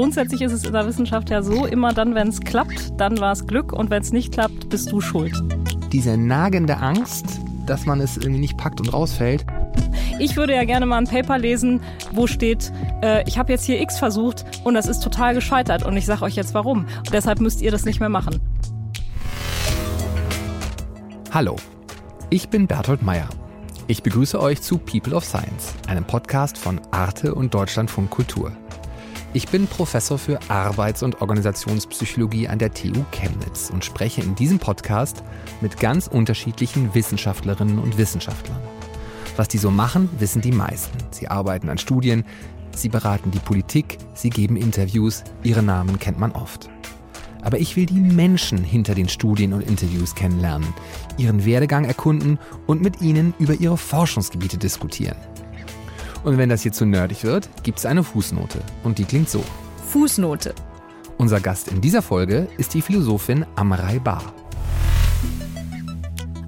grundsätzlich ist es in der Wissenschaft ja so, immer dann, wenn es klappt, dann war es Glück und wenn es nicht klappt, bist du schuld. Diese nagende Angst, dass man es irgendwie nicht packt und rausfällt. Ich würde ja gerne mal ein Paper lesen, wo steht, äh, ich habe jetzt hier X versucht und das ist total gescheitert und ich sage euch jetzt warum. Und deshalb müsst ihr das nicht mehr machen. Hallo, ich bin Berthold Meyer. Ich begrüße euch zu People of Science, einem Podcast von Arte und Deutschlandfunk Kultur. Ich bin Professor für Arbeits- und Organisationspsychologie an der TU Chemnitz und spreche in diesem Podcast mit ganz unterschiedlichen Wissenschaftlerinnen und Wissenschaftlern. Was die so machen, wissen die meisten. Sie arbeiten an Studien, sie beraten die Politik, sie geben Interviews, ihre Namen kennt man oft. Aber ich will die Menschen hinter den Studien und Interviews kennenlernen, ihren Werdegang erkunden und mit ihnen über ihre Forschungsgebiete diskutieren. Und wenn das hier zu nerdig wird, gibt es eine Fußnote. Und die klingt so. Fußnote. Unser Gast in dieser Folge ist die Philosophin Amrei Bar.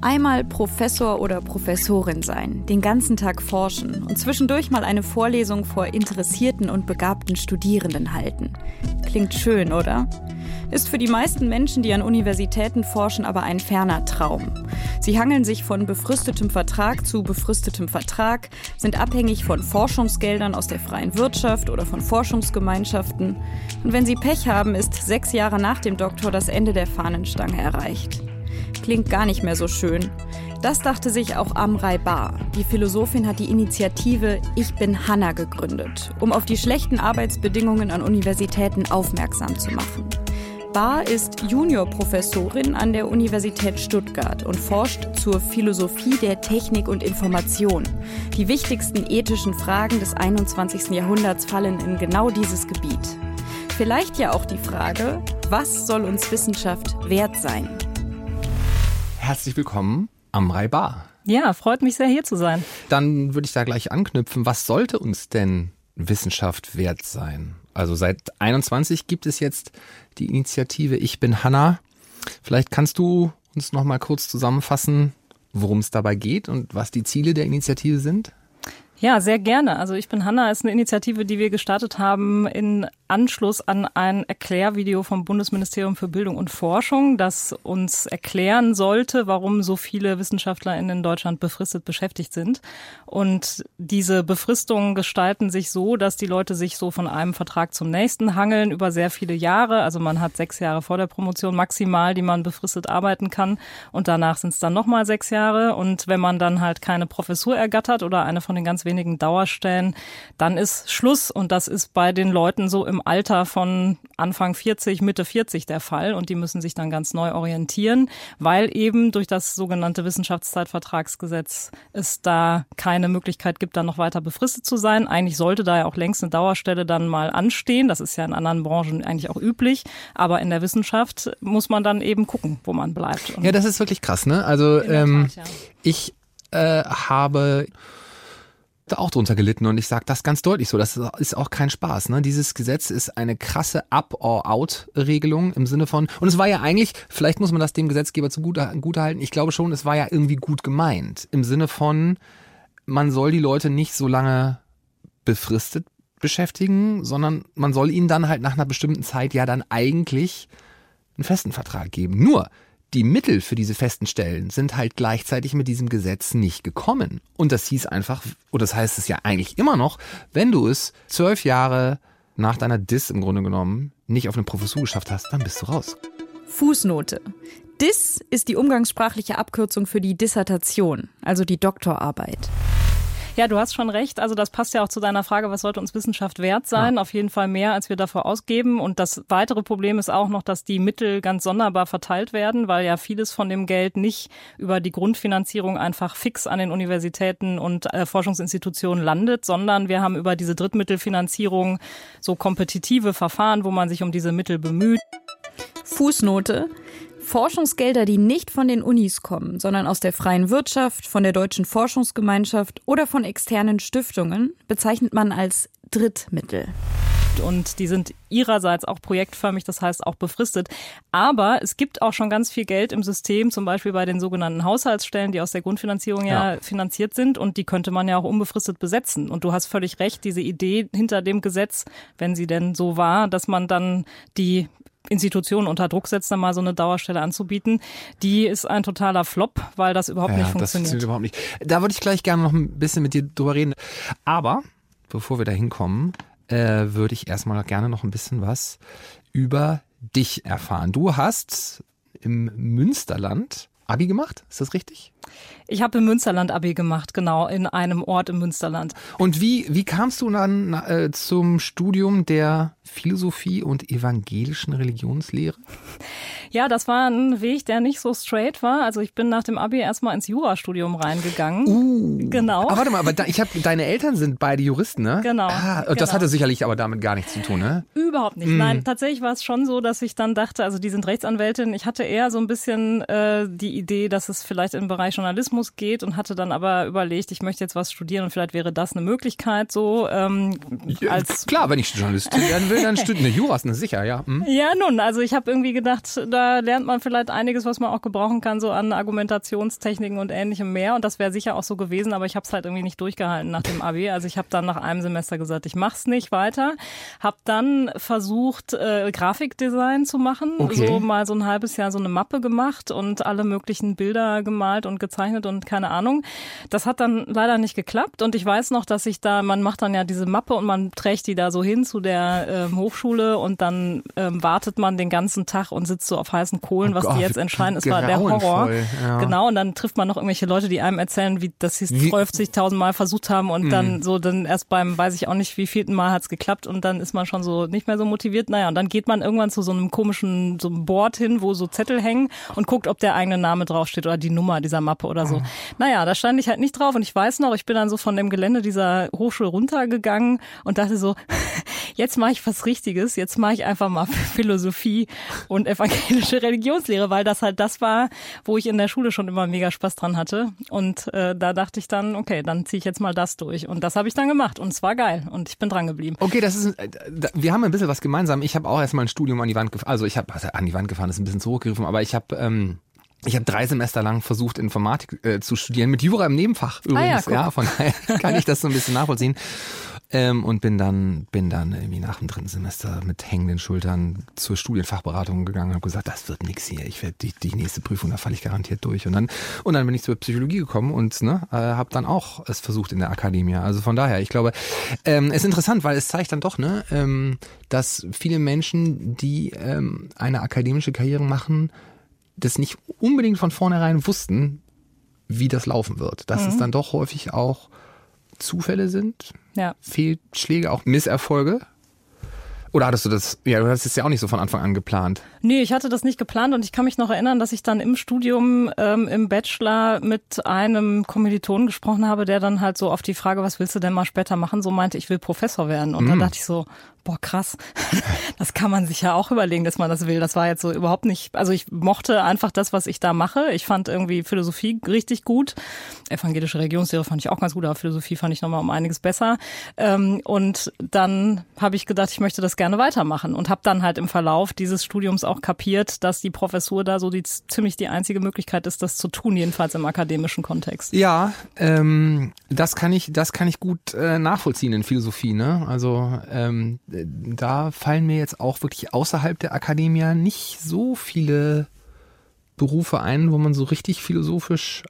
Einmal Professor oder Professorin sein, den ganzen Tag forschen und zwischendurch mal eine Vorlesung vor interessierten und begabten Studierenden halten. Klingt schön, oder? ist für die meisten Menschen, die an Universitäten forschen, aber ein ferner Traum. Sie hangeln sich von befristetem Vertrag zu befristetem Vertrag, sind abhängig von Forschungsgeldern aus der freien Wirtschaft oder von Forschungsgemeinschaften. Und wenn sie Pech haben, ist sechs Jahre nach dem Doktor das Ende der Fahnenstange erreicht. Klingt gar nicht mehr so schön. Das dachte sich auch Amrei Bar. Die Philosophin hat die Initiative Ich bin Hanna gegründet, um auf die schlechten Arbeitsbedingungen an Universitäten aufmerksam zu machen. Bar ist Juniorprofessorin an der Universität Stuttgart und forscht zur Philosophie der Technik und Information. Die wichtigsten ethischen Fragen des 21. Jahrhunderts fallen in genau dieses Gebiet. Vielleicht ja auch die Frage, was soll uns Wissenschaft wert sein? Herzlich willkommen, Amrei Bar. Ja, freut mich sehr, hier zu sein. Dann würde ich da gleich anknüpfen. Was sollte uns denn Wissenschaft wert sein? Also seit 21 gibt es jetzt die Initiative Ich bin Hanna. Vielleicht kannst du uns noch mal kurz zusammenfassen, worum es dabei geht und was die Ziele der Initiative sind? Ja, sehr gerne. Also ich bin Hanna ist eine Initiative, die wir gestartet haben in Anschluss an ein Erklärvideo vom Bundesministerium für Bildung und Forschung, das uns erklären sollte, warum so viele WissenschaftlerInnen in Deutschland befristet beschäftigt sind. Und diese Befristungen gestalten sich so, dass die Leute sich so von einem Vertrag zum nächsten hangeln über sehr viele Jahre. Also man hat sechs Jahre vor der Promotion maximal, die man befristet arbeiten kann. Und danach sind es dann nochmal sechs Jahre. Und wenn man dann halt keine Professur ergattert oder eine von den ganz wenigen Dauerstellen, dann ist Schluss. Und das ist bei den Leuten so im Alter von Anfang 40, Mitte 40 der Fall und die müssen sich dann ganz neu orientieren, weil eben durch das sogenannte Wissenschaftszeitvertragsgesetz es da keine Möglichkeit gibt, dann noch weiter befristet zu sein. Eigentlich sollte da ja auch längst eine Dauerstelle dann mal anstehen. Das ist ja in anderen Branchen eigentlich auch üblich, aber in der Wissenschaft muss man dann eben gucken, wo man bleibt. Und ja, das ist wirklich krass, ne? Also ähm, Tat, ja. ich äh, habe auch drunter gelitten und ich sage das ganz deutlich so, das ist auch kein Spaß. Ne? Dieses Gesetz ist eine krasse Up-or-Out-Regelung im Sinne von, und es war ja eigentlich, vielleicht muss man das dem Gesetzgeber zugute halten, ich glaube schon, es war ja irgendwie gut gemeint. Im Sinne von, man soll die Leute nicht so lange befristet beschäftigen, sondern man soll ihnen dann halt nach einer bestimmten Zeit ja dann eigentlich einen festen Vertrag geben. Nur, die Mittel für diese festen Stellen sind halt gleichzeitig mit diesem Gesetz nicht gekommen. Und das hieß einfach, oder das heißt es ja eigentlich immer noch, wenn du es zwölf Jahre nach deiner Dis im Grunde genommen nicht auf eine Professur geschafft hast, dann bist du raus. Fußnote. Dis ist die umgangssprachliche Abkürzung für die Dissertation, also die Doktorarbeit. Ja, du hast schon recht. Also das passt ja auch zu deiner Frage, was sollte uns Wissenschaft wert sein? Ja. Auf jeden Fall mehr, als wir dafür ausgeben. Und das weitere Problem ist auch noch, dass die Mittel ganz sonderbar verteilt werden, weil ja vieles von dem Geld nicht über die Grundfinanzierung einfach fix an den Universitäten und äh, Forschungsinstitutionen landet, sondern wir haben über diese Drittmittelfinanzierung so kompetitive Verfahren, wo man sich um diese Mittel bemüht. Fußnote. Forschungsgelder, die nicht von den Unis kommen, sondern aus der freien Wirtschaft, von der Deutschen Forschungsgemeinschaft oder von externen Stiftungen, bezeichnet man als Drittmittel. und die sind ihrerseits auch projektförmig, das heißt auch befristet. Aber es gibt auch schon ganz viel Geld im System, zum Beispiel bei den sogenannten Haushaltsstellen, die aus der Grundfinanzierung ja, ja finanziert sind und die könnte man ja auch unbefristet besetzen. Und du hast völlig recht, diese Idee hinter dem Gesetz, wenn sie denn so war, dass man dann die Institutionen unter Druck setzt, dann mal so eine Dauerstelle anzubieten, die ist ein totaler Flop, weil das überhaupt ja, nicht funktioniert. Das funktioniert überhaupt nicht. Da würde ich gleich gerne noch ein bisschen mit dir drüber reden. Aber bevor wir da hinkommen, äh, würde ich erstmal gerne noch ein bisschen was über dich erfahren. Du hast im Münsterland Abi gemacht, ist das richtig? Ich habe im Münsterland Abi gemacht, genau, in einem Ort im Münsterland. Und wie, wie kamst du dann äh, zum Studium der Philosophie und evangelischen Religionslehre? Ja, das war ein Weg, der nicht so straight war. Also ich bin nach dem Abi erstmal ins Jurastudium reingegangen. Uh, genau. Aber warte mal, aber da, ich habe deine Eltern sind beide Juristen, ne? Genau. Ah, genau. das hatte sicherlich aber damit gar nichts zu tun, ne? Überhaupt nicht. Mm. Nein, tatsächlich war es schon so, dass ich dann dachte, also die sind Rechtsanwältin. Ich hatte eher so ein bisschen äh, die Idee, dass es vielleicht im Bereich Journalismus geht und hatte dann aber überlegt, ich möchte jetzt was studieren und vielleicht wäre das eine Möglichkeit so ähm, als klar, wenn ich Journalistin werden will, dann studieren Jura ist sicher, ja. Hm? Ja, nun, also ich habe irgendwie gedacht, da lernt man vielleicht einiges, was man auch gebrauchen kann, so an Argumentationstechniken und ähnlichem mehr. Und das wäre sicher auch so gewesen, aber ich habe es halt irgendwie nicht durchgehalten nach dem Abi. Also ich habe dann nach einem Semester gesagt, ich mach's nicht weiter. Habe dann versucht, äh, Grafikdesign zu machen. Okay. So mal so ein halbes Jahr so eine Mappe gemacht und alle möglichen Bilder gemalt und gezeichnet und keine Ahnung. Das hat dann leider nicht geklappt. Und ich weiß noch, dass ich da, man macht dann ja diese Mappe und man trägt die da so hin zu der äh, Hochschule und dann ähm, wartet man den ganzen Tag und sitzt so auf heißen Kohlen, oh was Gott, die jetzt entscheiden. Es war der Horror. Ja. Genau, und dann trifft man noch irgendwelche Leute, die einem erzählen, wie dass sie es 50.000 Mal versucht haben und mm. dann so dann erst beim, weiß ich auch nicht, wie vierten Mal hat es geklappt und dann ist man schon so nicht mehr so motiviert. Naja, und dann geht man irgendwann zu so einem komischen so einem Board hin, wo so Zettel hängen und guckt, ob der eigene Name draufsteht oder die Nummer dieser Mappe oder so. Oh. Naja, da stand ich halt nicht drauf und ich weiß noch, ich bin dann so von dem Gelände dieser Hochschule runtergegangen und dachte so, jetzt mache ich was Richtiges, jetzt mache ich einfach mal Philosophie und evangelische Religionslehre, weil das halt das war, wo ich in der Schule schon immer mega Spaß dran hatte. Und äh, da dachte ich dann, okay, dann ziehe ich jetzt mal das durch. Und das habe ich dann gemacht und es war geil und ich bin dran geblieben. Okay, das ist, äh, wir haben ein bisschen was gemeinsam. Ich habe auch erstmal ein Studium an die Wand gefahren, also ich habe also an die Wand gefahren, ist ein bisschen zurückgegriffen, aber ich habe ähm, ich habe drei Semester lang versucht, Informatik äh, zu studieren, mit Jura im Nebenfach übrigens. Ah ja, ja, von daher kann ich das so ein bisschen nachvollziehen. Ähm, und bin dann, bin dann irgendwie nach dem dritten Semester mit hängenden Schultern zur Studienfachberatung gegangen und habe gesagt, das wird nix hier. Ich werde die, die nächste Prüfung, da falle ich garantiert durch. Und dann, und dann bin ich zur Psychologie gekommen und ne, äh, habe dann auch es versucht in der Akademie. Also von daher, ich glaube, ähm, es ist interessant, weil es zeigt dann doch, ne, ähm, dass viele Menschen, die ähm, eine akademische Karriere machen, das nicht unbedingt von vornherein wussten, wie das laufen wird. Dass mhm. es dann doch häufig auch Zufälle sind, ja. Fehlschläge, auch Misserfolge. Oder hattest du das, ja, du hast es ja auch nicht so von Anfang an geplant. Nee, ich hatte das nicht geplant und ich kann mich noch erinnern, dass ich dann im Studium ähm, im Bachelor mit einem Kommilitonen gesprochen habe, der dann halt so auf die Frage, was willst du denn mal später machen, so meinte, ich will Professor werden. Und mm. dann dachte ich so, boah, krass, das kann man sich ja auch überlegen, dass man das will. Das war jetzt so überhaupt nicht, also ich mochte einfach das, was ich da mache. Ich fand irgendwie Philosophie richtig gut. Evangelische Religionslehre fand ich auch ganz gut, aber Philosophie fand ich nochmal um einiges besser. Ähm, und dann habe ich gedacht, ich möchte das gerne weitermachen und habe dann halt im Verlauf dieses Studiums auch kapiert, dass die Professur da so die, ziemlich die einzige Möglichkeit ist, das zu tun, jedenfalls im akademischen Kontext. Ja, ähm, das kann ich, das kann ich gut äh, nachvollziehen in Philosophie. Ne? Also ähm, da fallen mir jetzt auch wirklich außerhalb der Akademie nicht so viele Berufe ein, wo man so richtig philosophisch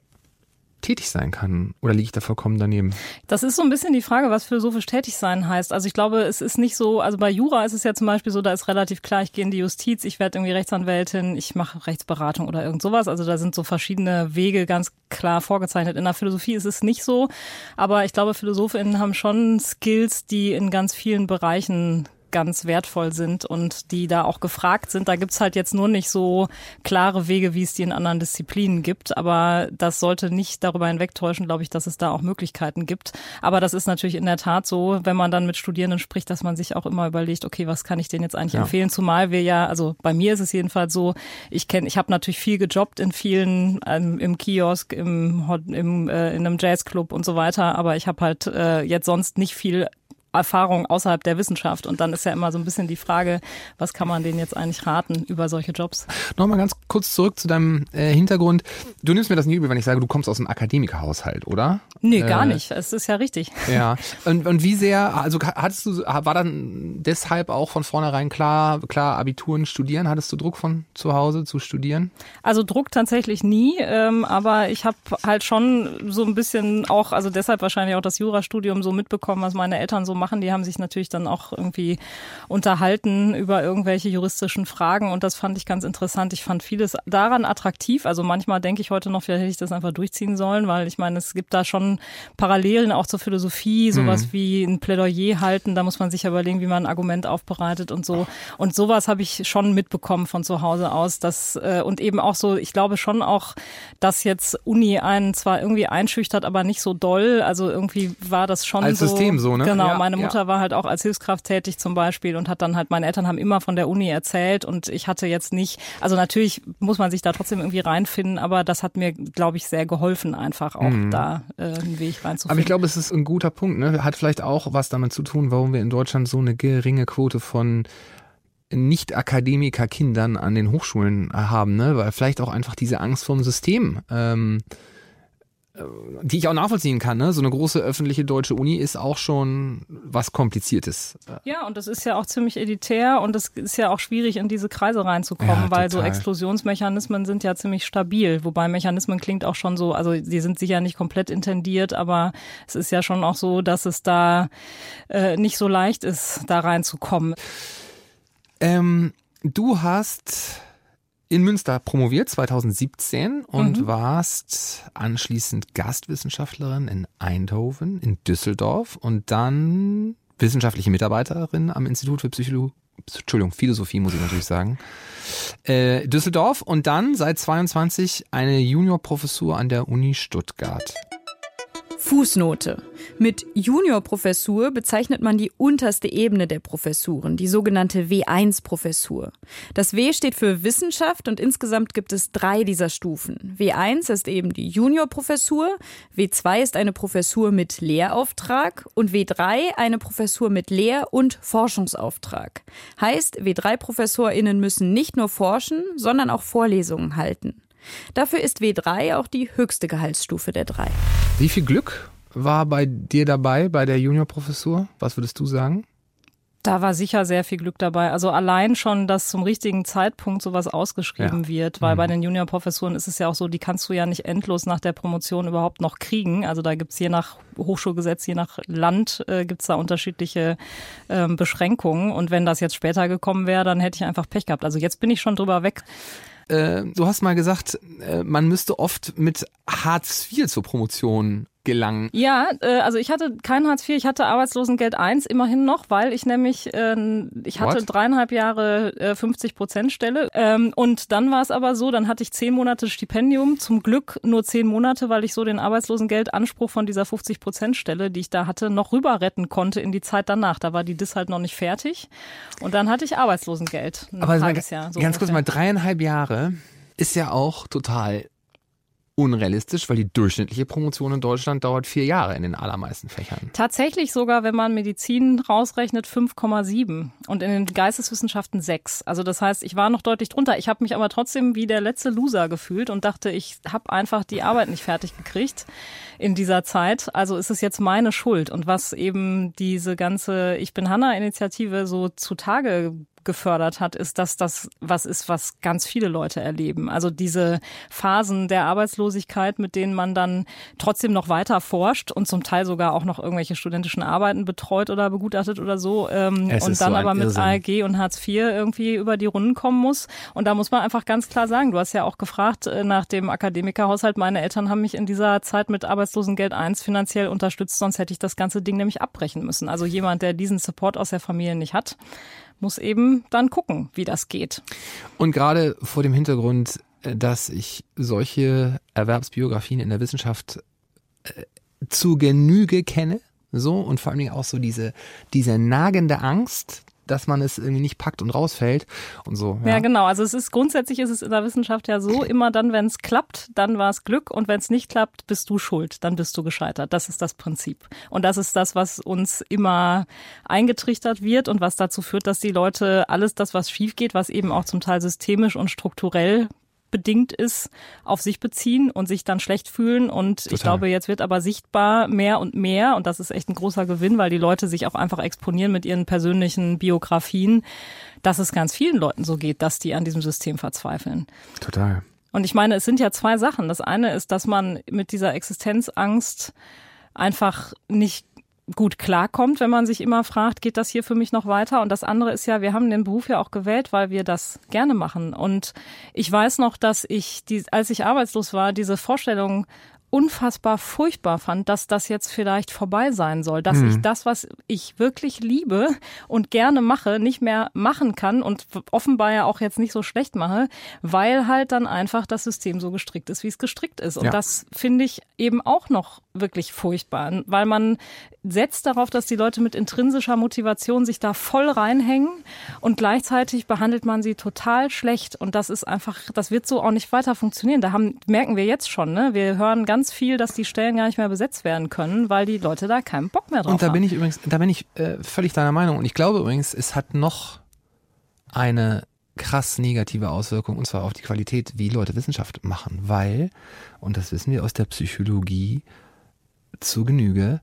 tätig sein kann? Oder liege ich da vollkommen daneben? Das ist so ein bisschen die Frage, was philosophisch tätig sein heißt. Also ich glaube, es ist nicht so, also bei Jura ist es ja zum Beispiel so, da ist relativ klar, ich gehe in die Justiz, ich werde irgendwie Rechtsanwältin, ich mache Rechtsberatung oder irgend sowas. Also da sind so verschiedene Wege ganz klar vorgezeichnet. In der Philosophie ist es nicht so. Aber ich glaube, PhilosophInnen haben schon Skills, die in ganz vielen Bereichen ganz wertvoll sind und die da auch gefragt sind. Da gibt's halt jetzt nur nicht so klare Wege, wie es die in anderen Disziplinen gibt. Aber das sollte nicht darüber hinwegtäuschen, glaube ich, dass es da auch Möglichkeiten gibt. Aber das ist natürlich in der Tat so, wenn man dann mit Studierenden spricht, dass man sich auch immer überlegt, okay, was kann ich denen jetzt eigentlich ja. empfehlen? Zumal wir ja, also bei mir ist es jedenfalls so, ich kenne, ich habe natürlich viel gejobbt in vielen, ähm, im Kiosk, im, im äh, in einem Jazzclub und so weiter, aber ich habe halt äh, jetzt sonst nicht viel Erfahrung außerhalb der Wissenschaft. Und dann ist ja immer so ein bisschen die Frage, was kann man denen jetzt eigentlich raten über solche Jobs? Nochmal ganz kurz zurück zu deinem äh, Hintergrund. Du nimmst mir das nie übel, wenn ich sage, du kommst aus einem Akademikerhaushalt, oder? Nee, äh, gar nicht. Es ist ja richtig. Ja. Und, und wie sehr, also hattest du, war dann deshalb auch von vornherein klar, klar, Abituren studieren? Hattest du Druck von zu Hause zu studieren? Also Druck tatsächlich nie, ähm, aber ich habe halt schon so ein bisschen auch, also deshalb wahrscheinlich auch das Jurastudium so mitbekommen, was meine Eltern so machen. Die haben sich natürlich dann auch irgendwie unterhalten über irgendwelche juristischen Fragen und das fand ich ganz interessant. Ich fand vieles daran attraktiv. Also manchmal denke ich heute noch, vielleicht hätte ich das einfach durchziehen sollen, weil ich meine, es gibt da schon Parallelen auch zur Philosophie, sowas mhm. wie ein Plädoyer halten. Da muss man sich ja überlegen, wie man ein Argument aufbereitet und so. Und sowas habe ich schon mitbekommen von zu Hause aus. Dass, äh, und eben auch so, ich glaube schon auch, dass jetzt Uni einen zwar irgendwie einschüchtert, aber nicht so doll. Also irgendwie war das schon Als so. System so, ne? Genau, ja, meine Mutter ja. war halt auch als Hilfskraft tätig zum Beispiel und hat dann halt, meine Eltern haben immer von der Uni erzählt und ich hatte jetzt nicht, also natürlich muss man sich da trotzdem irgendwie reinfinden, aber das hat mir, glaube ich, sehr geholfen, einfach auch mhm. da äh, einen Weg reinzufinden. Aber ich glaube, es ist ein guter Punkt, ne? Hat vielleicht auch was damit zu tun, warum wir in Deutschland so eine geringe Quote von Nicht-Akademiker-Kindern an den Hochschulen haben, ne? Weil vielleicht auch einfach diese Angst vorm System ähm, äh, die ich auch nachvollziehen kann. Ne? So eine große öffentliche deutsche Uni ist auch schon was Kompliziertes. Ja, und das ist ja auch ziemlich elitär und es ist ja auch schwierig, in diese Kreise reinzukommen, ja, weil so Exklusionsmechanismen sind ja ziemlich stabil. Wobei Mechanismen klingt auch schon so, also die sind sicher nicht komplett intendiert, aber es ist ja schon auch so, dass es da äh, nicht so leicht ist, da reinzukommen. Ähm, du hast in Münster promoviert 2017 und mhm. warst anschließend Gastwissenschaftlerin in Eindhoven, in Düsseldorf und dann wissenschaftliche Mitarbeiterin am Institut für Psychologie. Entschuldigung, Philosophie muss ich natürlich sagen. Äh, Düsseldorf und dann seit 22 eine Juniorprofessur an der Uni Stuttgart. Fußnote. Mit Juniorprofessur bezeichnet man die unterste Ebene der Professuren, die sogenannte W1-Professur. Das W steht für Wissenschaft und insgesamt gibt es drei dieser Stufen. W1 ist eben die Juniorprofessur, W2 ist eine Professur mit Lehrauftrag und W3 eine Professur mit Lehr- und Forschungsauftrag. Heißt, W3-ProfessorInnen müssen nicht nur forschen, sondern auch Vorlesungen halten. Dafür ist W3 auch die höchste Gehaltsstufe der drei. Wie viel Glück war bei dir dabei bei der Juniorprofessur? Was würdest du sagen? Da war sicher sehr viel Glück dabei. Also allein schon, dass zum richtigen Zeitpunkt sowas ausgeschrieben ja. wird, weil mhm. bei den Juniorprofessuren ist es ja auch so, die kannst du ja nicht endlos nach der Promotion überhaupt noch kriegen. Also da gibt's je nach Hochschulgesetz, je nach Land, äh, gibt's da unterschiedliche äh, Beschränkungen. Und wenn das jetzt später gekommen wäre, dann hätte ich einfach Pech gehabt. Also jetzt bin ich schon drüber weg. Äh, du hast mal gesagt, äh, man müsste oft mit Hartz IV zur Promotion gelangen. Ja, äh, also ich hatte kein Hartz IV, ich hatte Arbeitslosengeld 1 immerhin noch, weil ich nämlich, äh, ich hatte What? dreieinhalb Jahre äh, 50 Prozent Stelle ähm, und dann war es aber so, dann hatte ich zehn Monate Stipendium, zum Glück nur zehn Monate, weil ich so den Arbeitslosengeldanspruch von dieser 50 Prozent Stelle, die ich da hatte, noch rüber retten konnte in die Zeit danach. Da war die DIS halt noch nicht fertig und dann hatte ich Arbeitslosengeld. Aber Jahr, so ganz ungefähr. kurz mal, dreieinhalb Jahre ist ja auch total unrealistisch, weil die durchschnittliche Promotion in Deutschland dauert vier Jahre in den allermeisten Fächern. Tatsächlich sogar, wenn man Medizin rausrechnet, 5,7 und in den Geisteswissenschaften 6. Also das heißt, ich war noch deutlich drunter. Ich habe mich aber trotzdem wie der letzte Loser gefühlt und dachte, ich habe einfach die Arbeit nicht fertig gekriegt in dieser Zeit. Also ist es jetzt meine Schuld. Und was eben diese ganze Ich bin Hanna-Initiative so zutage gefördert hat, ist, dass das was ist, was ganz viele Leute erleben. Also diese Phasen der Arbeitslosigkeit, mit denen man dann trotzdem noch weiter forscht und zum Teil sogar auch noch irgendwelche studentischen Arbeiten betreut oder begutachtet oder so ähm, und dann so aber mit Irrsinn. ALG und Hartz IV irgendwie über die Runden kommen muss. Und da muss man einfach ganz klar sagen, du hast ja auch gefragt äh, nach dem Akademikerhaushalt. Meine Eltern haben mich in dieser Zeit mit Arbeitslosengeld 1 finanziell unterstützt, sonst hätte ich das ganze Ding nämlich abbrechen müssen. Also jemand, der diesen Support aus der Familie nicht hat, muss eben dann gucken, wie das geht. Und gerade vor dem Hintergrund, äh, dass ich solche Erwerbsbiografien in der Wissenschaft äh, zu Genüge kenne, so und vor allen Dingen auch so diese, diese nagende Angst, dass man es irgendwie nicht packt und rausfällt und so. Ja, ja genau. Also es ist grundsätzlich ist es in der Wissenschaft ja so, immer dann, wenn es klappt, dann war es Glück und wenn es nicht klappt, bist du schuld, dann bist du gescheitert. Das ist das Prinzip. Und das ist das, was uns immer eingetrichtert wird und was dazu führt, dass die Leute alles das, was schief geht, was eben auch zum Teil systemisch und strukturell bedingt ist, auf sich beziehen und sich dann schlecht fühlen. Und Total. ich glaube, jetzt wird aber sichtbar mehr und mehr, und das ist echt ein großer Gewinn, weil die Leute sich auch einfach exponieren mit ihren persönlichen Biografien, dass es ganz vielen Leuten so geht, dass die an diesem System verzweifeln. Total. Und ich meine, es sind ja zwei Sachen. Das eine ist, dass man mit dieser Existenzangst einfach nicht gut klarkommt, wenn man sich immer fragt, geht das hier für mich noch weiter? Und das andere ist ja, wir haben den Beruf ja auch gewählt, weil wir das gerne machen. Und ich weiß noch, dass ich, die, als ich arbeitslos war, diese Vorstellung unfassbar furchtbar fand, dass das jetzt vielleicht vorbei sein soll, dass mhm. ich das, was ich wirklich liebe und gerne mache, nicht mehr machen kann und offenbar ja auch jetzt nicht so schlecht mache, weil halt dann einfach das System so gestrickt ist, wie es gestrickt ist. Und ja. das finde ich eben auch noch wirklich furchtbar, weil man setzt darauf, dass die Leute mit intrinsischer Motivation sich da voll reinhängen und gleichzeitig behandelt man sie total schlecht und das ist einfach, das wird so auch nicht weiter funktionieren. Da haben, merken wir jetzt schon, ne? Wir hören ganz viel, dass die Stellen gar nicht mehr besetzt werden können, weil die Leute da keinen Bock mehr drauf haben. Und da bin ich übrigens, da bin ich äh, völlig deiner Meinung und ich glaube übrigens, es hat noch eine krass negative Auswirkung und zwar auf die Qualität, wie Leute Wissenschaft machen, weil, und das wissen wir aus der Psychologie zu Genüge,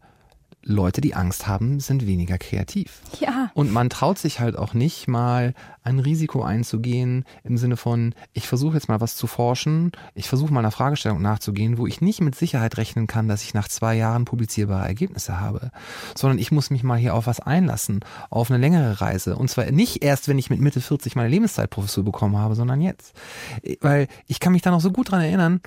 Leute, die Angst haben, sind weniger kreativ. Ja. Und man traut sich halt auch nicht mal ein Risiko einzugehen im Sinne von, ich versuche jetzt mal was zu forschen, ich versuche mal einer Fragestellung nachzugehen, wo ich nicht mit Sicherheit rechnen kann, dass ich nach zwei Jahren publizierbare Ergebnisse habe, sondern ich muss mich mal hier auf was einlassen, auf eine längere Reise. Und zwar nicht erst, wenn ich mit Mitte 40 meine Lebenszeitprofessur bekommen habe, sondern jetzt. Weil ich kann mich da noch so gut dran erinnern,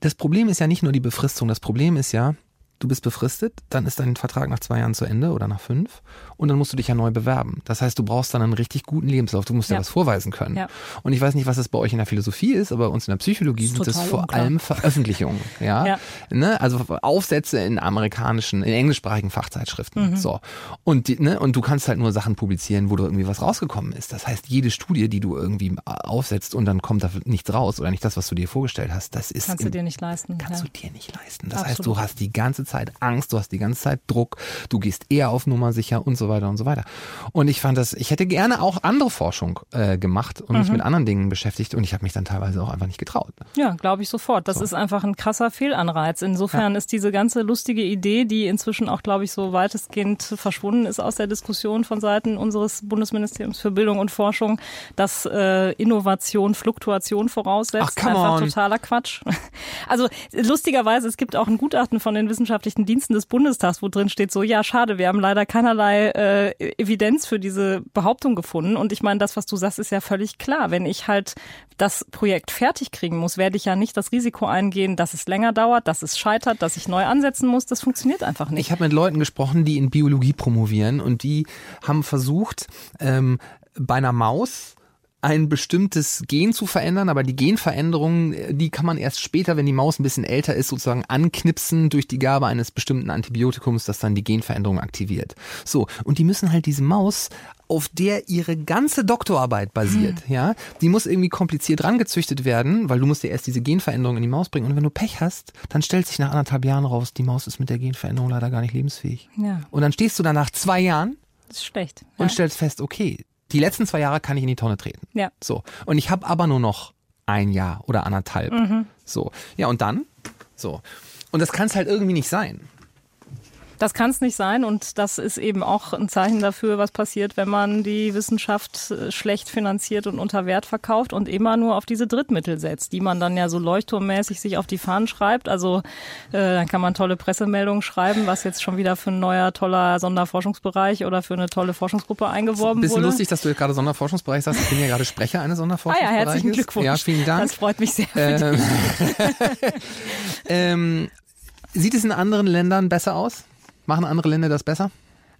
das Problem ist ja nicht nur die Befristung, das Problem ist ja, du bist befristet, dann ist dein Vertrag nach zwei Jahren zu Ende oder nach fünf und dann musst du dich ja neu bewerben. Das heißt, du brauchst dann einen richtig guten Lebenslauf, du musst ja, ja was vorweisen können. Ja. Und ich weiß nicht, was das bei euch in der Philosophie ist, aber bei uns in der Psychologie sind das vor unklar. allem Veröffentlichungen. Ja? ja. Ne? Also Aufsätze in amerikanischen, in englischsprachigen Fachzeitschriften. Mhm. So. Und, die, ne? und du kannst halt nur Sachen publizieren, wo du irgendwie was rausgekommen ist. Das heißt, jede Studie, die du irgendwie aufsetzt und dann kommt da nichts raus oder nicht das, was du dir vorgestellt hast, das ist. Kannst im, du dir nicht leisten. Kannst du dir nicht leisten. Das Absolut. heißt, du hast die ganze Zeit Angst, du hast die ganze Zeit Druck, du gehst eher auf Nummer sicher und so weiter und so weiter. Und ich fand das, ich hätte gerne auch andere Forschung äh, gemacht und mhm. mich mit anderen Dingen beschäftigt und ich habe mich dann teilweise auch einfach nicht getraut. Ja, glaube ich sofort. Das so. ist einfach ein krasser Fehlanreiz. Insofern ja. ist diese ganze lustige Idee, die inzwischen auch, glaube ich, so weitestgehend verschwunden ist aus der Diskussion von Seiten unseres Bundesministeriums für Bildung und Forschung, dass äh, Innovation Fluktuation voraussetzt. Ach, einfach on. totaler Quatsch. Also lustigerweise, es gibt auch ein Gutachten von den wissenschaftlichen Diensten des Bundestags, wo drin steht so, ja, schade, wir haben leider keinerlei äh, Evidenz für diese Behauptung gefunden. Und ich meine, das, was du sagst, ist ja völlig klar. Wenn ich halt das Projekt fertig kriegen muss, werde ich ja nicht das Risiko eingehen, dass es länger dauert, dass es scheitert, dass ich neu ansetzen muss. Das funktioniert einfach nicht. Ich habe mit Leuten gesprochen, die in Biologie promovieren und die haben versucht, ähm, bei einer Maus ein bestimmtes Gen zu verändern, aber die Genveränderung, die kann man erst später, wenn die Maus ein bisschen älter ist, sozusagen anknipsen durch die Gabe eines bestimmten Antibiotikums, das dann die Genveränderung aktiviert. So, und die müssen halt diese Maus auf der ihre ganze Doktorarbeit basiert, hm. ja, die muss irgendwie kompliziert rangezüchtet werden, weil du musst ja erst diese Genveränderung in die Maus bringen und wenn du Pech hast, dann stellt sich nach anderthalb Jahren raus, die Maus ist mit der Genveränderung leider gar nicht lebensfähig. Ja. Und dann stehst du da nach zwei Jahren das ist schlecht. Und ja. stellst fest, okay, die letzten zwei Jahre kann ich in die Tonne treten. Ja. So. Und ich habe aber nur noch ein Jahr oder anderthalb. Mhm. So. Ja, und dann? So. Und das kann es halt irgendwie nicht sein. Das kann es nicht sein und das ist eben auch ein Zeichen dafür, was passiert, wenn man die Wissenschaft äh, schlecht finanziert und unter Wert verkauft und immer nur auf diese Drittmittel setzt, die man dann ja so leuchtturmmäßig sich auf die Fahnen schreibt. Also äh, dann kann man tolle Pressemeldungen schreiben, was jetzt schon wieder für ein neuer toller Sonderforschungsbereich oder für eine tolle Forschungsgruppe eingeworben Bisschen wurde. Bisschen lustig, dass du gerade Sonderforschungsbereich sagst. Ich bin ja gerade Sprecher eines Sonderforschungsbereichs. Ah ja, herzlichen Glückwunsch. Ja, vielen Dank. Das freut mich sehr. Ähm, ähm, sieht es in anderen Ländern besser aus? Machen andere Länder das besser?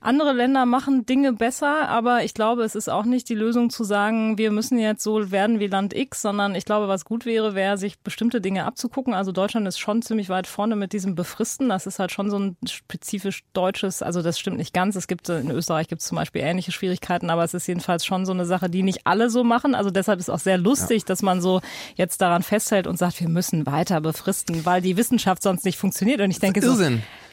Andere Länder machen Dinge besser, aber ich glaube, es ist auch nicht die Lösung zu sagen, wir müssen jetzt so werden wie Land X, sondern ich glaube, was gut wäre, wäre, sich bestimmte Dinge abzugucken. Also Deutschland ist schon ziemlich weit vorne mit diesem Befristen. Das ist halt schon so ein spezifisch deutsches, also das stimmt nicht ganz. Es gibt in Österreich gibt es zum Beispiel ähnliche Schwierigkeiten, aber es ist jedenfalls schon so eine Sache, die nicht alle so machen. Also deshalb ist auch sehr lustig, ja. dass man so jetzt daran festhält und sagt, wir müssen weiter befristen, weil die Wissenschaft sonst nicht funktioniert. Und ich denke so,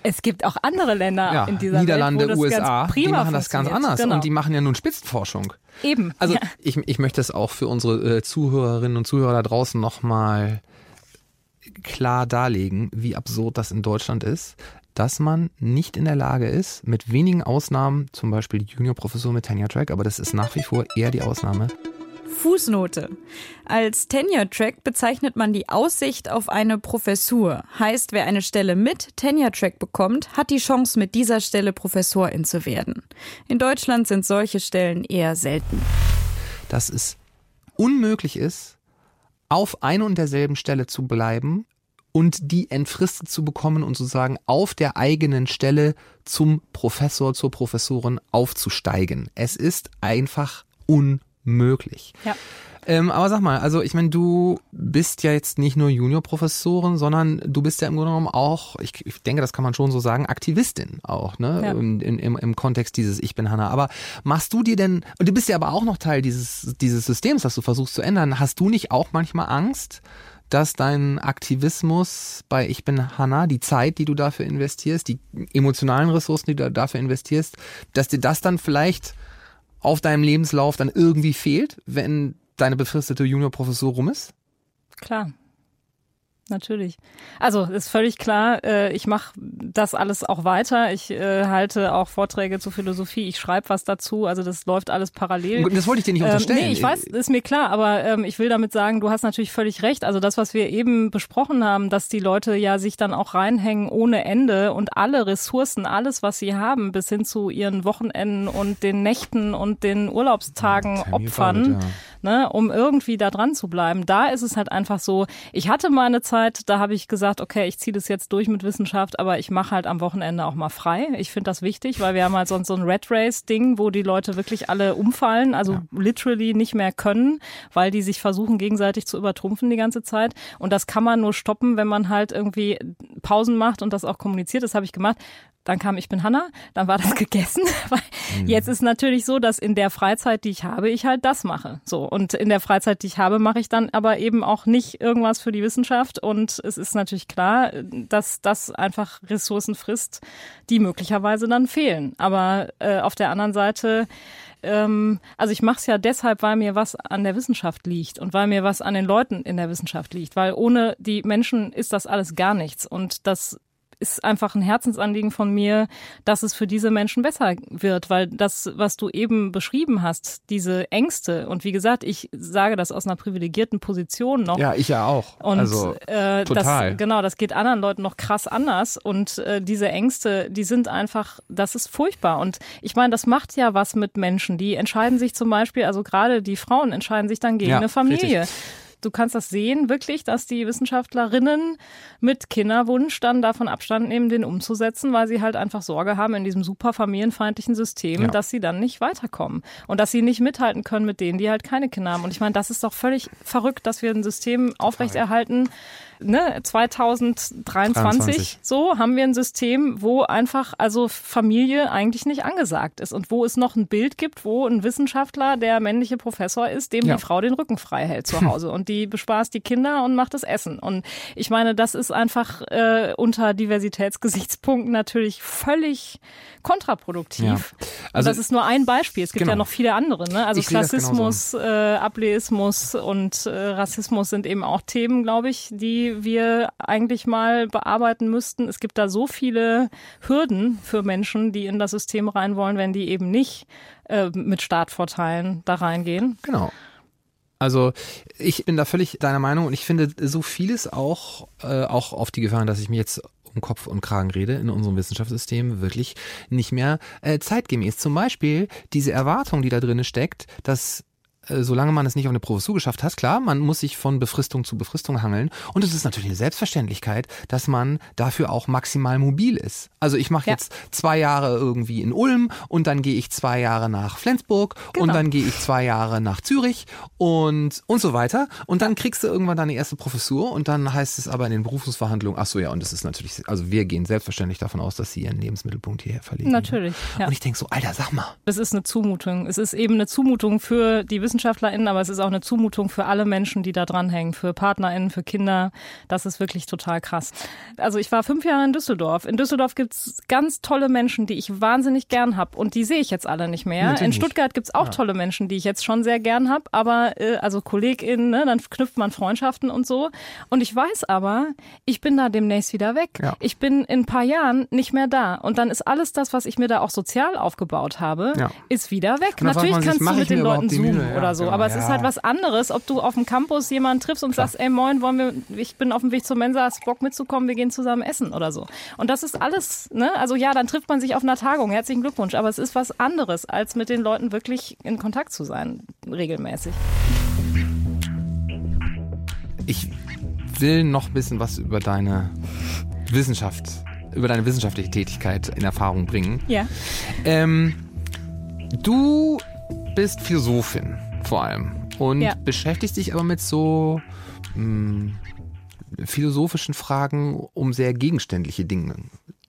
es gibt auch andere Länder ja, in dieser Niederlande, Welt, USA, die machen das ganz anders genau. und die machen ja nun Spitzenforschung. Eben. Also ja. ich, ich möchte es auch für unsere äh, Zuhörerinnen und Zuhörer da draußen nochmal klar darlegen, wie absurd das in Deutschland ist, dass man nicht in der Lage ist, mit wenigen Ausnahmen, zum Beispiel Juniorprofessor mit Tenure Track, aber das ist nach wie vor eher die Ausnahme, Fußnote. Als Tenure-Track bezeichnet man die Aussicht auf eine Professur. Heißt, wer eine Stelle mit Tenure-Track bekommt, hat die Chance, mit dieser Stelle Professorin zu werden. In Deutschland sind solche Stellen eher selten. Dass es unmöglich ist, auf ein und derselben Stelle zu bleiben und die entfristet zu bekommen und sozusagen auf der eigenen Stelle zum Professor, zur Professorin aufzusteigen. Es ist einfach unmöglich möglich. Ja. Ähm, aber sag mal, also ich meine, du bist ja jetzt nicht nur Juniorprofessorin, sondern du bist ja im Grunde genommen auch, ich, ich denke, das kann man schon so sagen, Aktivistin auch, ne? Ja. Im, im, Im Kontext dieses Ich bin Hanna. Aber machst du dir denn, und du bist ja aber auch noch Teil dieses, dieses Systems, das du versuchst zu ändern, hast du nicht auch manchmal Angst, dass dein Aktivismus bei Ich bin Hanna, die Zeit, die du dafür investierst, die emotionalen Ressourcen, die du dafür investierst, dass dir das dann vielleicht auf deinem Lebenslauf dann irgendwie fehlt, wenn deine befristete Juniorprofessur rum ist? Klar. Natürlich. Also ist völlig klar, äh, ich mache das alles auch weiter. Ich äh, halte auch Vorträge zur Philosophie, ich schreibe was dazu, also das läuft alles parallel. Das wollte ich dir nicht ähm, unterstellen. Ähm, nee, ich weiß, ist mir klar, aber ähm, ich will damit sagen, du hast natürlich völlig recht. Also das, was wir eben besprochen haben, dass die Leute ja sich dann auch reinhängen ohne Ende und alle Ressourcen, alles, was sie haben, bis hin zu ihren Wochenenden und den Nächten und den Urlaubstagen ja, opfern. Ja ne, um irgendwie da dran zu bleiben. Da ist es halt einfach so, ich hatte mal eine Zeit, da habe ich gesagt, okay, ich ziehe das jetzt durch mit Wissenschaft, aber ich mache halt am Wochenende auch mal frei. Ich finde das wichtig, weil wir haben halt sonst so ein Red Race-Ding, wo die Leute wirklich alle umfallen, also ja. literally nicht mehr können, weil die sich versuchen, gegenseitig zu übertrumpfen die ganze Zeit. Und das kann man nur stoppen, wenn man halt irgendwie Pausen macht und das auch kommuniziert. Das habe ich gemacht. Dann kam Ich bin Hanna, dann war das gegessen. mhm. Jetzt ist natürlich so, dass in der Freizeit, die ich habe, ich halt das mache. So. Und in der Freizeit, die ich habe, mache ich dann aber eben auch nicht irgendwas für die Wissenschaft. Und es ist natürlich klar, dass das einfach Ressourcen frisst, die möglicherweise dann fehlen. Aber äh, auf der anderen Seite ähm, also ich mache es ja deshalb, weil mir was an der Wissenschaft liegt und weil mir was an den Leuten in der Wissenschaft liegt, weil ohne die Menschen ist das alles gar nichts und das ist einfach ein Herzensanliegen von mir, dass es für diese Menschen besser wird, weil das, was du eben beschrieben hast, diese Ängste und wie gesagt, ich sage das aus einer privilegierten Position noch. Ja, ich ja auch. Und also, äh, total. Das, genau, das geht anderen Leuten noch krass anders und äh, diese Ängste, die sind einfach, das ist furchtbar und ich meine, das macht ja was mit Menschen, die entscheiden sich zum Beispiel, also gerade die Frauen entscheiden sich dann gegen ja, eine Familie. Richtig du kannst das sehen, wirklich, dass die Wissenschaftlerinnen mit Kinderwunsch dann davon Abstand nehmen, den umzusetzen, weil sie halt einfach Sorge haben in diesem super familienfeindlichen System, ja. dass sie dann nicht weiterkommen und dass sie nicht mithalten können mit denen, die halt keine Kinder haben. Und ich meine, das ist doch völlig verrückt, dass wir ein System aufrechterhalten, ne, 2023 23. so haben wir ein System, wo einfach also Familie eigentlich nicht angesagt ist und wo es noch ein Bild gibt, wo ein Wissenschaftler, der männliche Professor ist, dem ja. die Frau den Rücken frei hält zu Hause und die bespaßt die Kinder und macht das Essen. Und ich meine, das ist einfach äh, unter Diversitätsgesichtspunkten natürlich völlig kontraproduktiv. Ja. Also, das ist nur ein Beispiel. Es gibt genau. ja noch viele andere. Ne? Also ich Klassismus, äh, Ableismus und äh, Rassismus sind eben auch Themen, glaube ich, die wir eigentlich mal bearbeiten müssten. Es gibt da so viele Hürden für Menschen, die in das System rein wollen, wenn die eben nicht äh, mit Startvorteilen da reingehen. Genau. Also ich bin da völlig deiner Meinung und ich finde so vieles auch, äh, auch auf die Gefahr, dass ich mir jetzt um Kopf und Kragen rede in unserem Wissenschaftssystem wirklich nicht mehr äh, zeitgemäß. Zum Beispiel diese Erwartung, die da drin steckt, dass solange man es nicht auf eine Professur geschafft hat, klar, man muss sich von Befristung zu Befristung hangeln. Und es ist natürlich eine Selbstverständlichkeit, dass man dafür auch maximal mobil ist. Also ich mache ja. jetzt zwei Jahre irgendwie in Ulm und dann gehe ich zwei Jahre nach Flensburg genau. und dann gehe ich zwei Jahre nach Zürich und, und so weiter. Und dann kriegst du irgendwann deine erste Professur und dann heißt es aber in den Berufungsverhandlungen, ach so ja, und es ist natürlich, also wir gehen selbstverständlich davon aus, dass sie ihren Lebensmittelpunkt hierher verlegen. Natürlich. Ja. Und ich denke so, Alter, sag mal. Es ist eine Zumutung. Es ist eben eine Zumutung für die WissenschaftlerInnen, aber es ist auch eine Zumutung für alle Menschen, die da dranhängen, für PartnerInnen, für Kinder. Das ist wirklich total krass. Also ich war fünf Jahre in Düsseldorf. In Düsseldorf gibt es ganz tolle Menschen, die ich wahnsinnig gern habe und die sehe ich jetzt alle nicht mehr. Natürlich. In Stuttgart gibt es auch ja. tolle Menschen, die ich jetzt schon sehr gern habe, aber äh, also KollegInnen, ne, dann knüpft man Freundschaften und so. Und ich weiß aber, ich bin da demnächst wieder weg. Ja. Ich bin in ein paar Jahren nicht mehr da. Und dann ist alles das, was ich mir da auch sozial aufgebaut habe, ja. ist wieder weg. Natürlich kannst du mit den Leuten zoomen ja, oder so, aber es ist halt was anderes, ob du auf dem Campus jemanden triffst und Klar. sagst, ey moin, wollen wir, ich bin auf dem Weg zur Mensa, hast Bock mitzukommen, wir gehen zusammen essen oder so. Und das ist alles, ne? Also ja, dann trifft man sich auf einer Tagung, herzlichen Glückwunsch, aber es ist was anderes, als mit den Leuten wirklich in Kontakt zu sein, regelmäßig. Ich will noch ein bisschen was über deine Wissenschaft, über deine wissenschaftliche Tätigkeit in Erfahrung bringen. Ja. Ähm, du bist Philosophin vor allem und ja. beschäftigst dich aber mit so mh, hm, philosophischen Fragen um sehr gegenständliche Dinge.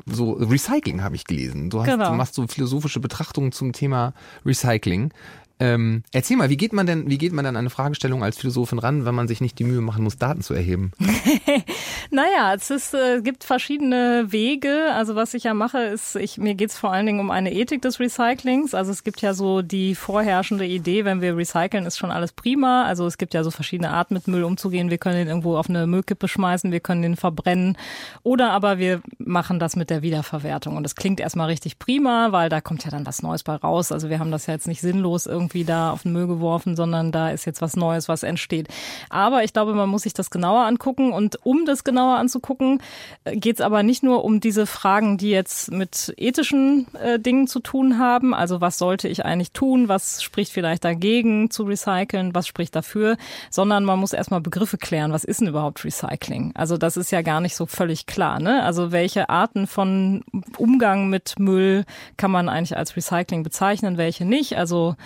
So Recycling habe ich gelesen. Du, hast, genau. du machst so philosophische Betrachtungen zum Thema Recycling. Ähm, erzähl mal, wie geht man denn, wie geht man dann an eine Fragestellung als Philosophin ran, wenn man sich nicht die Mühe machen muss, Daten zu erheben? naja, es ist, äh, gibt verschiedene Wege. Also was ich ja mache, ist, ich, mir geht es vor allen Dingen um eine Ethik des Recyclings. Also es gibt ja so die vorherrschende Idee, wenn wir recyceln, ist schon alles prima. Also es gibt ja so verschiedene Arten, mit Müll umzugehen. Wir können den irgendwo auf eine Müllkippe schmeißen, wir können den verbrennen. Oder aber wir machen das mit der Wiederverwertung. Und das klingt erstmal richtig prima, weil da kommt ja dann was Neues bei raus. Also wir haben das ja jetzt nicht sinnlos irgendwie irgendwie da auf den Müll geworfen, sondern da ist jetzt was Neues, was entsteht. Aber ich glaube, man muss sich das genauer angucken und um das genauer anzugucken, äh, geht es aber nicht nur um diese Fragen, die jetzt mit ethischen äh, Dingen zu tun haben. Also was sollte ich eigentlich tun? Was spricht vielleicht dagegen zu recyceln? Was spricht dafür? Sondern man muss erstmal Begriffe klären. Was ist denn überhaupt Recycling? Also das ist ja gar nicht so völlig klar. Ne? Also welche Arten von Umgang mit Müll kann man eigentlich als Recycling bezeichnen, welche nicht? Also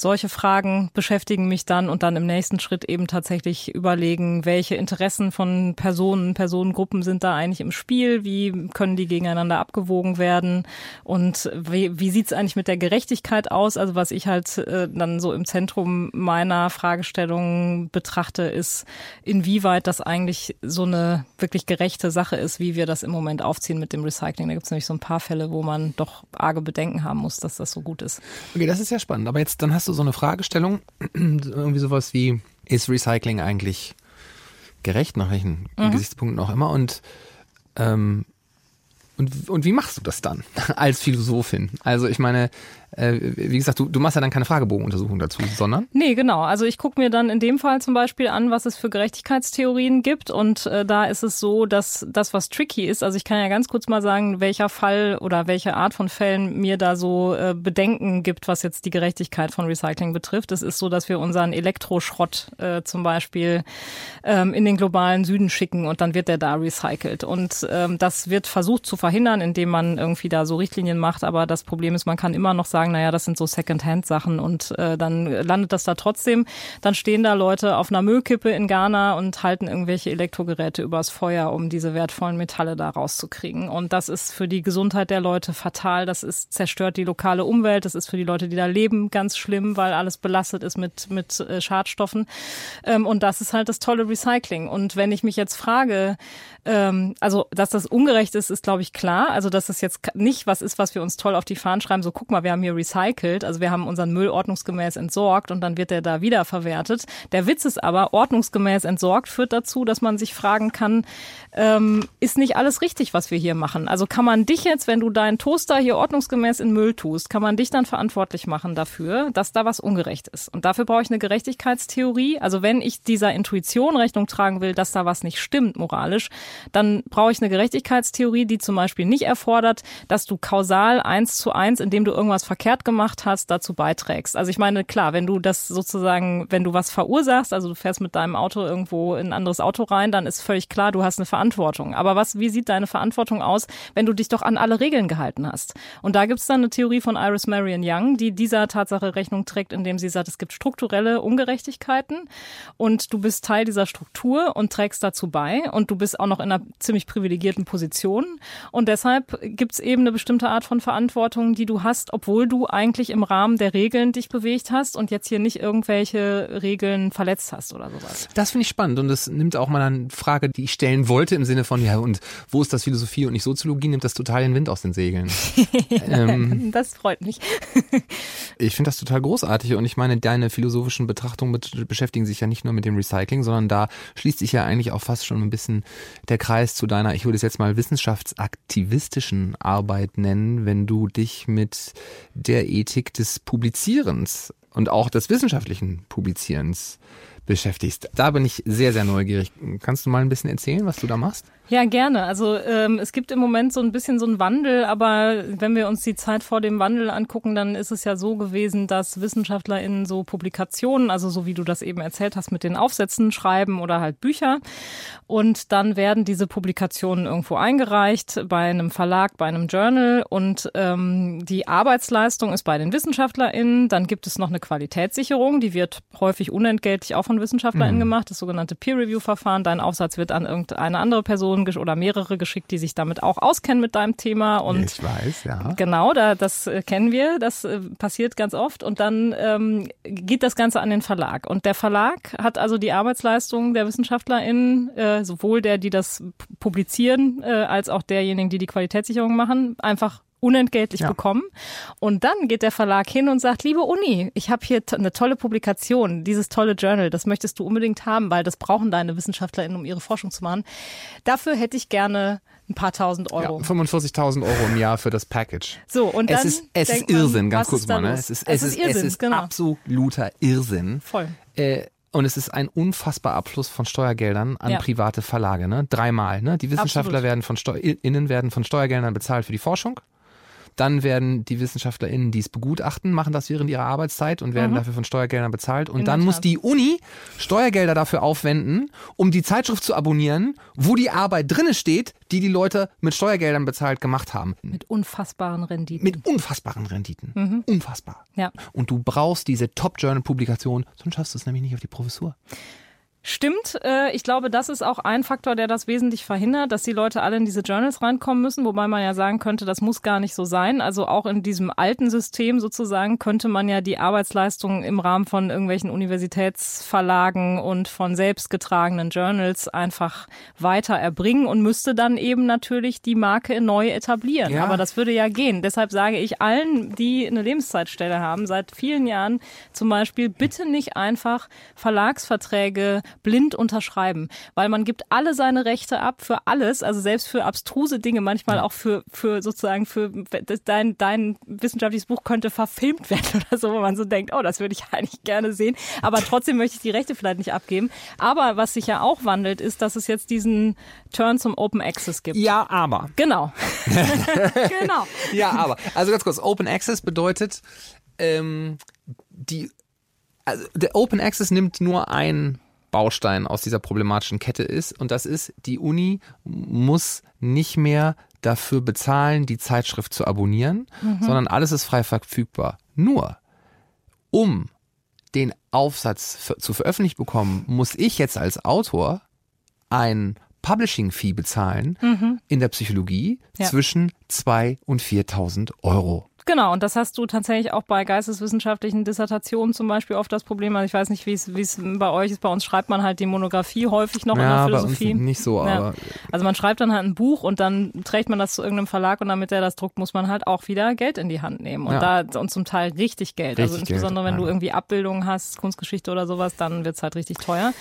solche Fragen beschäftigen mich dann und dann im nächsten Schritt eben tatsächlich überlegen, welche Interessen von Personen, Personengruppen sind da eigentlich im Spiel, wie können die gegeneinander abgewogen werden und wie, wie sieht es eigentlich mit der Gerechtigkeit aus? Also was ich halt äh, dann so im Zentrum meiner Fragestellung betrachte, ist, inwieweit das eigentlich so eine wirklich gerechte Sache ist, wie wir das im Moment aufziehen mit dem Recycling. Da gibt es nämlich so ein paar Fälle, wo man doch arge Bedenken haben muss, dass das so gut ist. Okay, das ist ja spannend. Aber jetzt, dann hast du du so eine Fragestellung, irgendwie sowas wie, ist Recycling eigentlich gerecht, nach welchen mhm. Gesichtspunkten auch immer? Und, ähm, und, und wie machst du das dann als Philosophin? Also ich meine, äh, wie gesagt, du, du machst ja dann keine Fragebogenuntersuchung dazu, sondern? Nee, genau. Also ich gucke mir dann in dem Fall zum Beispiel an, was es für Gerechtigkeitstheorien gibt. Und äh, da ist es so, dass das, was tricky ist, also ich kann ja ganz kurz mal sagen, welcher Fall oder welche Art von Fällen mir da so äh, Bedenken gibt, was jetzt die Gerechtigkeit von Recycling betrifft. Es ist so, dass wir unseren Elektroschrott äh, zum Beispiel ähm, in den globalen Süden schicken und dann wird der da recycelt. Und ähm, das wird versucht zu verhindern, indem man irgendwie da so Richtlinien macht. Aber das Problem ist, man kann immer noch sagen, sagen, naja, das sind so Second-Hand-Sachen und äh, dann landet das da trotzdem. Dann stehen da Leute auf einer Müllkippe in Ghana und halten irgendwelche Elektrogeräte übers Feuer, um diese wertvollen Metalle da rauszukriegen. Und das ist für die Gesundheit der Leute fatal. Das ist zerstört die lokale Umwelt. Das ist für die Leute, die da leben, ganz schlimm, weil alles belastet ist mit, mit äh, Schadstoffen. Ähm, und das ist halt das tolle Recycling. Und wenn ich mich jetzt frage, ähm, also dass das ungerecht ist, ist glaube ich klar. Also dass das jetzt nicht was ist, was wir uns toll auf die Fahnen schreiben. So guck mal, wir haben hier hier recycelt. Also wir haben unseren Müll ordnungsgemäß entsorgt und dann wird der da wiederverwertet. Der Witz ist aber, ordnungsgemäß entsorgt führt dazu, dass man sich fragen kann, ähm, ist nicht alles richtig, was wir hier machen? Also kann man dich jetzt, wenn du deinen Toaster hier ordnungsgemäß in Müll tust, kann man dich dann verantwortlich machen dafür, dass da was ungerecht ist? Und dafür brauche ich eine Gerechtigkeitstheorie. Also wenn ich dieser Intuition Rechnung tragen will, dass da was nicht stimmt moralisch, dann brauche ich eine Gerechtigkeitstheorie, die zum Beispiel nicht erfordert, dass du kausal eins zu eins, indem du irgendwas verkehrt gemacht hast, dazu beiträgst. Also ich meine, klar, wenn du das sozusagen, wenn du was verursachst, also du fährst mit deinem Auto irgendwo in ein anderes Auto rein, dann ist völlig klar, du hast eine Verantwortung. Aber was, wie sieht deine Verantwortung aus, wenn du dich doch an alle Regeln gehalten hast? Und da gibt es dann eine Theorie von Iris Marion Young, die dieser Tatsache Rechnung trägt, indem sie sagt, es gibt strukturelle Ungerechtigkeiten und du bist Teil dieser Struktur und trägst dazu bei und du bist auch noch in einer ziemlich privilegierten Position und deshalb gibt es eben eine bestimmte Art von Verantwortung, die du hast, obwohl du eigentlich im Rahmen der Regeln dich bewegt hast und jetzt hier nicht irgendwelche Regeln verletzt hast oder sowas. Das finde ich spannend und das nimmt auch mal eine Frage, die ich stellen wollte im Sinne von, ja und wo ist das Philosophie und nicht Soziologie, nimmt das total den Wind aus den Segeln. ähm, das freut mich. ich finde das total großartig und ich meine, deine philosophischen Betrachtungen beschäftigen sich ja nicht nur mit dem Recycling, sondern da schließt sich ja eigentlich auch fast schon ein bisschen der Kreis zu deiner, ich würde es jetzt mal wissenschaftsaktivistischen Arbeit nennen, wenn du dich mit der Ethik des Publizierens und auch des wissenschaftlichen Publizierens beschäftigst. Da bin ich sehr, sehr neugierig. Kannst du mal ein bisschen erzählen, was du da machst? Ja, gerne. Also ähm, es gibt im Moment so ein bisschen so einen Wandel, aber wenn wir uns die Zeit vor dem Wandel angucken, dann ist es ja so gewesen, dass WissenschaftlerInnen so Publikationen, also so wie du das eben erzählt hast, mit den Aufsätzen schreiben oder halt Bücher. Und dann werden diese Publikationen irgendwo eingereicht bei einem Verlag, bei einem Journal und ähm, die Arbeitsleistung ist bei den WissenschaftlerInnen. Dann gibt es noch eine Qualitätssicherung, die wird häufig unentgeltlich auch von WissenschaftlerInnen mhm. gemacht, das sogenannte Peer-Review-Verfahren. Dein Aufsatz wird an irgendeine andere Person Personen oder mehrere geschickt, die sich damit auch auskennen mit deinem Thema. Und ich weiß, ja. Genau, da, das äh, kennen wir, das äh, passiert ganz oft. Und dann ähm, geht das Ganze an den Verlag. Und der Verlag hat also die Arbeitsleistung der WissenschaftlerInnen, äh, sowohl der, die das publizieren, äh, als auch derjenigen, die die Qualitätssicherung machen, einfach unentgeltlich ja. bekommen. Und dann geht der Verlag hin und sagt, liebe Uni, ich habe hier eine tolle Publikation, dieses tolle Journal, das möchtest du unbedingt haben, weil das brauchen deine WissenschaftlerInnen, um ihre Forschung zu machen. Dafür hätte ich gerne ein paar tausend Euro. Ja, 45.000 Euro im Jahr für das Package. So, und dann es ist, es ist Irrsinn, man, ganz kurz mal. Ne? Es ist, es, es ist, Irrsinn, es ist genau. absoluter Irrsinn. Voll. Äh, und es ist ein unfassbarer Abfluss von Steuergeldern an ja. private Verlage, ne? Dreimal, ne? Die Wissenschaftler Absolut. werden von Steu innen werden von Steuergeldern bezahlt für die Forschung. Dann werden die WissenschaftlerInnen, die es begutachten, machen das während ihrer Arbeitszeit und werden mhm. dafür von Steuergeldern bezahlt. Und In dann muss die Uni Steuergelder dafür aufwenden, um die Zeitschrift zu abonnieren, wo die Arbeit drinne steht, die die Leute mit Steuergeldern bezahlt gemacht haben. Mit unfassbaren Renditen. Mit unfassbaren Renditen. Mhm. Unfassbar. Ja. Und du brauchst diese Top-Journal-Publikation, sonst schaffst du es nämlich nicht auf die Professur. Stimmt, äh, ich glaube, das ist auch ein Faktor, der das wesentlich verhindert, dass die Leute alle in diese Journals reinkommen müssen, wobei man ja sagen könnte, das muss gar nicht so sein. Also auch in diesem alten System sozusagen könnte man ja die Arbeitsleistung im Rahmen von irgendwelchen Universitätsverlagen und von selbstgetragenen Journals einfach weiter erbringen und müsste dann eben natürlich die Marke neu etablieren. Ja. Aber das würde ja gehen. Deshalb sage ich allen, die eine Lebenszeitstelle haben, seit vielen Jahren zum Beispiel, bitte nicht einfach Verlagsverträge blind unterschreiben, weil man gibt alle seine Rechte ab für alles, also selbst für abstruse Dinge, manchmal auch für, für sozusagen für dein, dein wissenschaftliches Buch könnte verfilmt werden oder so, wo man so denkt, oh, das würde ich eigentlich gerne sehen, aber trotzdem möchte ich die Rechte vielleicht nicht abgeben. Aber was sich ja auch wandelt, ist, dass es jetzt diesen Turn zum Open Access gibt. Ja, aber. Genau. genau. Ja, aber. Also ganz kurz, Open Access bedeutet, ähm, die also der Open Access nimmt nur ein Baustein aus dieser problematischen Kette ist. Und das ist, die Uni muss nicht mehr dafür bezahlen, die Zeitschrift zu abonnieren, mhm. sondern alles ist frei verfügbar. Nur, um den Aufsatz zu veröffentlicht bekommen, muss ich jetzt als Autor ein Publishing-Fee bezahlen mhm. in der Psychologie ja. zwischen 2.000 und 4.000 Euro. Genau, und das hast du tatsächlich auch bei geisteswissenschaftlichen Dissertationen zum Beispiel oft das Problem. Also ich weiß nicht, wie es wie es bei euch ist. Bei uns schreibt man halt die Monographie häufig noch ja, in der Philosophie. Nicht so, ja. aber. Also man schreibt dann halt ein Buch und dann trägt man das zu irgendeinem Verlag und damit der das druckt, muss man halt auch wieder Geld in die Hand nehmen. Und ja. da und zum Teil richtig Geld. Also richtig also insbesondere Geld, wenn du irgendwie Abbildungen hast, Kunstgeschichte oder sowas, dann wird's halt richtig teuer.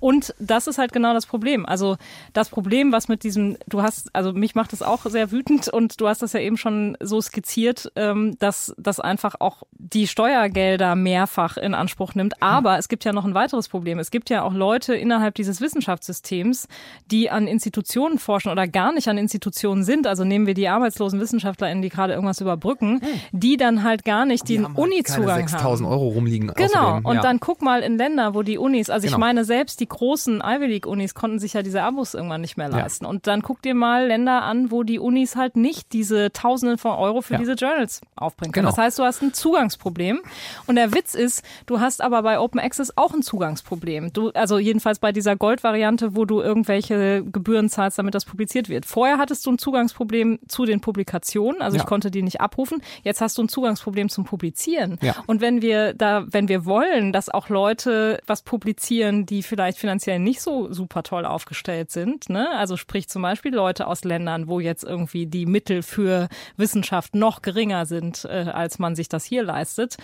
Und das ist halt genau das Problem. Also das Problem, was mit diesem, du hast, also mich macht das auch sehr wütend und du hast das ja eben schon so skizziert, ähm, dass das einfach auch die Steuergelder mehrfach in Anspruch nimmt. Aber hm. es gibt ja noch ein weiteres Problem. Es gibt ja auch Leute innerhalb dieses Wissenschaftssystems, die an Institutionen forschen oder gar nicht an Institutionen sind, also nehmen wir die arbeitslosen WissenschaftlerInnen, die gerade irgendwas überbrücken, hm. die dann halt gar nicht die den halt Uni-Zugang haben. 6000 Euro rumliegen. Genau. Außerdem, und dann guck mal in Länder, wo die Unis, also genau. ich meine, selbst die großen Ivy League Unis konnten sich ja diese Abos irgendwann nicht mehr leisten. Ja. Und dann guck dir mal Länder an, wo die Unis halt nicht diese Tausende von Euro für ja. diese Journals aufbringen können. Genau. Das heißt, du hast ein Zugangsproblem. Und der Witz ist, du hast aber bei Open Access auch ein Zugangsproblem. Du, also jedenfalls bei dieser Gold-Variante, wo du irgendwelche Gebühren zahlst, damit das publiziert wird. Vorher hattest du ein Zugangsproblem zu den Publikationen, also ja. ich konnte die nicht abrufen. Jetzt hast du ein Zugangsproblem zum Publizieren. Ja. Und wenn wir da, wenn wir wollen, dass auch Leute was publizieren, die vielleicht finanziell nicht so super toll aufgestellt sind, ne? Also sprich zum Beispiel Leute aus Ländern, wo jetzt irgendwie die Mittel für Wissenschaft noch geringer sind, äh, als man sich das hier leistet,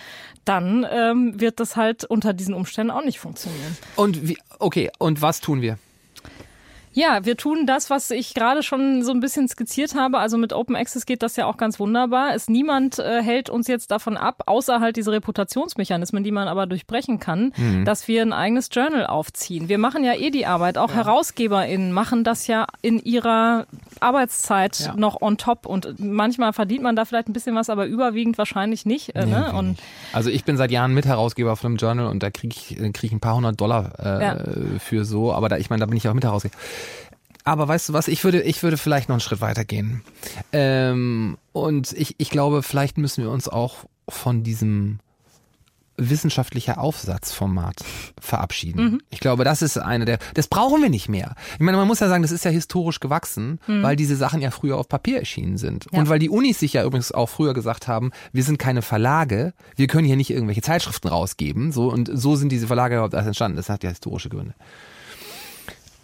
dann ähm, wird das halt unter diesen Umständen auch nicht funktionieren. Und wie, okay, und was tun wir? Ja, wir tun das, was ich gerade schon so ein bisschen skizziert habe. Also mit Open Access geht das ja auch ganz wunderbar. Es niemand äh, hält uns jetzt davon ab, außer halt diese Reputationsmechanismen, die man aber durchbrechen kann, mhm. dass wir ein eigenes Journal aufziehen. Wir machen ja eh die Arbeit. Auch ja. HerausgeberInnen machen das ja in ihrer Arbeitszeit ja. noch on top. Und manchmal verdient man da vielleicht ein bisschen was, aber überwiegend wahrscheinlich nicht. Äh, nee, ne? und also ich bin seit Jahren Mitherausgeber von einem Journal und da kriege ich, äh, krieg ich ein paar hundert Dollar äh, ja. für so. Aber da, ich meine, da bin ich auch Mitherausgeber. Aber weißt du was, ich würde, ich würde vielleicht noch einen Schritt weiter gehen. Ähm, und ich, ich glaube, vielleicht müssen wir uns auch von diesem wissenschaftlicher Aufsatzformat verabschieden. Mhm. Ich glaube, das ist eine der, das brauchen wir nicht mehr. Ich meine, man muss ja sagen, das ist ja historisch gewachsen, mhm. weil diese Sachen ja früher auf Papier erschienen sind. Ja. Und weil die Unis sich ja übrigens auch früher gesagt haben, wir sind keine Verlage, wir können hier nicht irgendwelche Zeitschriften rausgeben, so, und so sind diese Verlage überhaupt erst entstanden. Das hat ja historische Gründe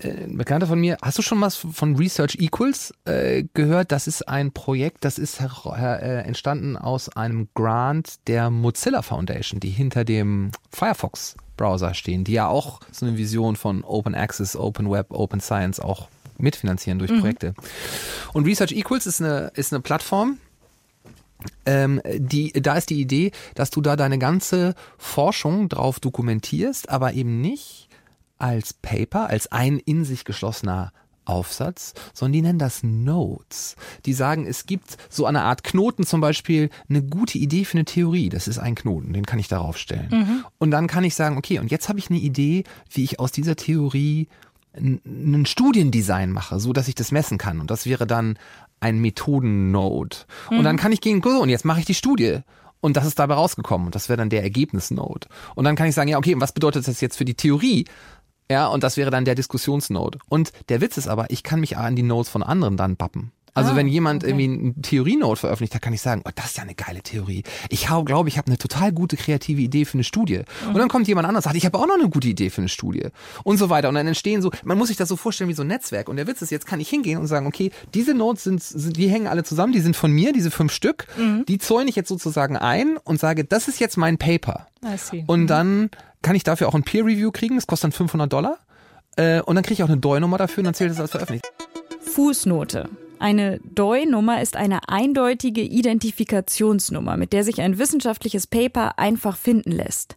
ein Bekannter von mir, hast du schon was von Research Equals äh, gehört? Das ist ein Projekt, das ist äh, entstanden aus einem Grant der Mozilla Foundation, die hinter dem Firefox Browser stehen, die ja auch so eine Vision von Open Access, Open Web, Open Science auch mitfinanzieren durch mhm. Projekte. Und Research Equals ist eine, ist eine Plattform, ähm, die, da ist die Idee, dass du da deine ganze Forschung drauf dokumentierst, aber eben nicht als Paper, als ein in sich geschlossener Aufsatz, sondern die nennen das Notes. Die sagen, es gibt so eine Art Knoten zum Beispiel, eine gute Idee für eine Theorie. Das ist ein Knoten, den kann ich darauf stellen. Mhm. Und dann kann ich sagen, okay, und jetzt habe ich eine Idee, wie ich aus dieser Theorie ein Studiendesign mache, so dass ich das messen kann. Und das wäre dann ein Methodennode. Mhm. Und dann kann ich gehen, so, und jetzt mache ich die Studie. Und das ist dabei rausgekommen. Und das wäre dann der Ergebnisnode. Und dann kann ich sagen, ja, okay, was bedeutet das jetzt für die Theorie? Ja, und das wäre dann der Diskussionsnode. Und der Witz ist aber, ich kann mich an die Nodes von anderen dann bappen. Also ah, wenn jemand okay. irgendwie eine Theorienote veröffentlicht, da kann ich sagen, oh, das ist ja eine geile Theorie. Ich glaube, ich habe eine total gute kreative Idee für eine Studie. Mhm. Und dann kommt jemand anderes, sagt, ich habe auch noch eine gute Idee für eine Studie. Und so weiter. Und dann entstehen so, man muss sich das so vorstellen wie so ein Netzwerk. Und der Witz ist, jetzt kann ich hingehen und sagen, okay, diese Notes sind, sind die hängen alle zusammen, die sind von mir, diese fünf Stück. Mhm. Die zäune ich jetzt sozusagen ein und sage, das ist jetzt mein Paper. Und mhm. dann kann ich dafür auch ein Peer Review kriegen. Das kostet dann 500 Dollar. Äh, und dann kriege ich auch eine DOI-Nummer dafür und dann zählt das als veröffentlicht. Fußnote. Eine DOI-Nummer ist eine eindeutige Identifikationsnummer, mit der sich ein wissenschaftliches Paper einfach finden lässt.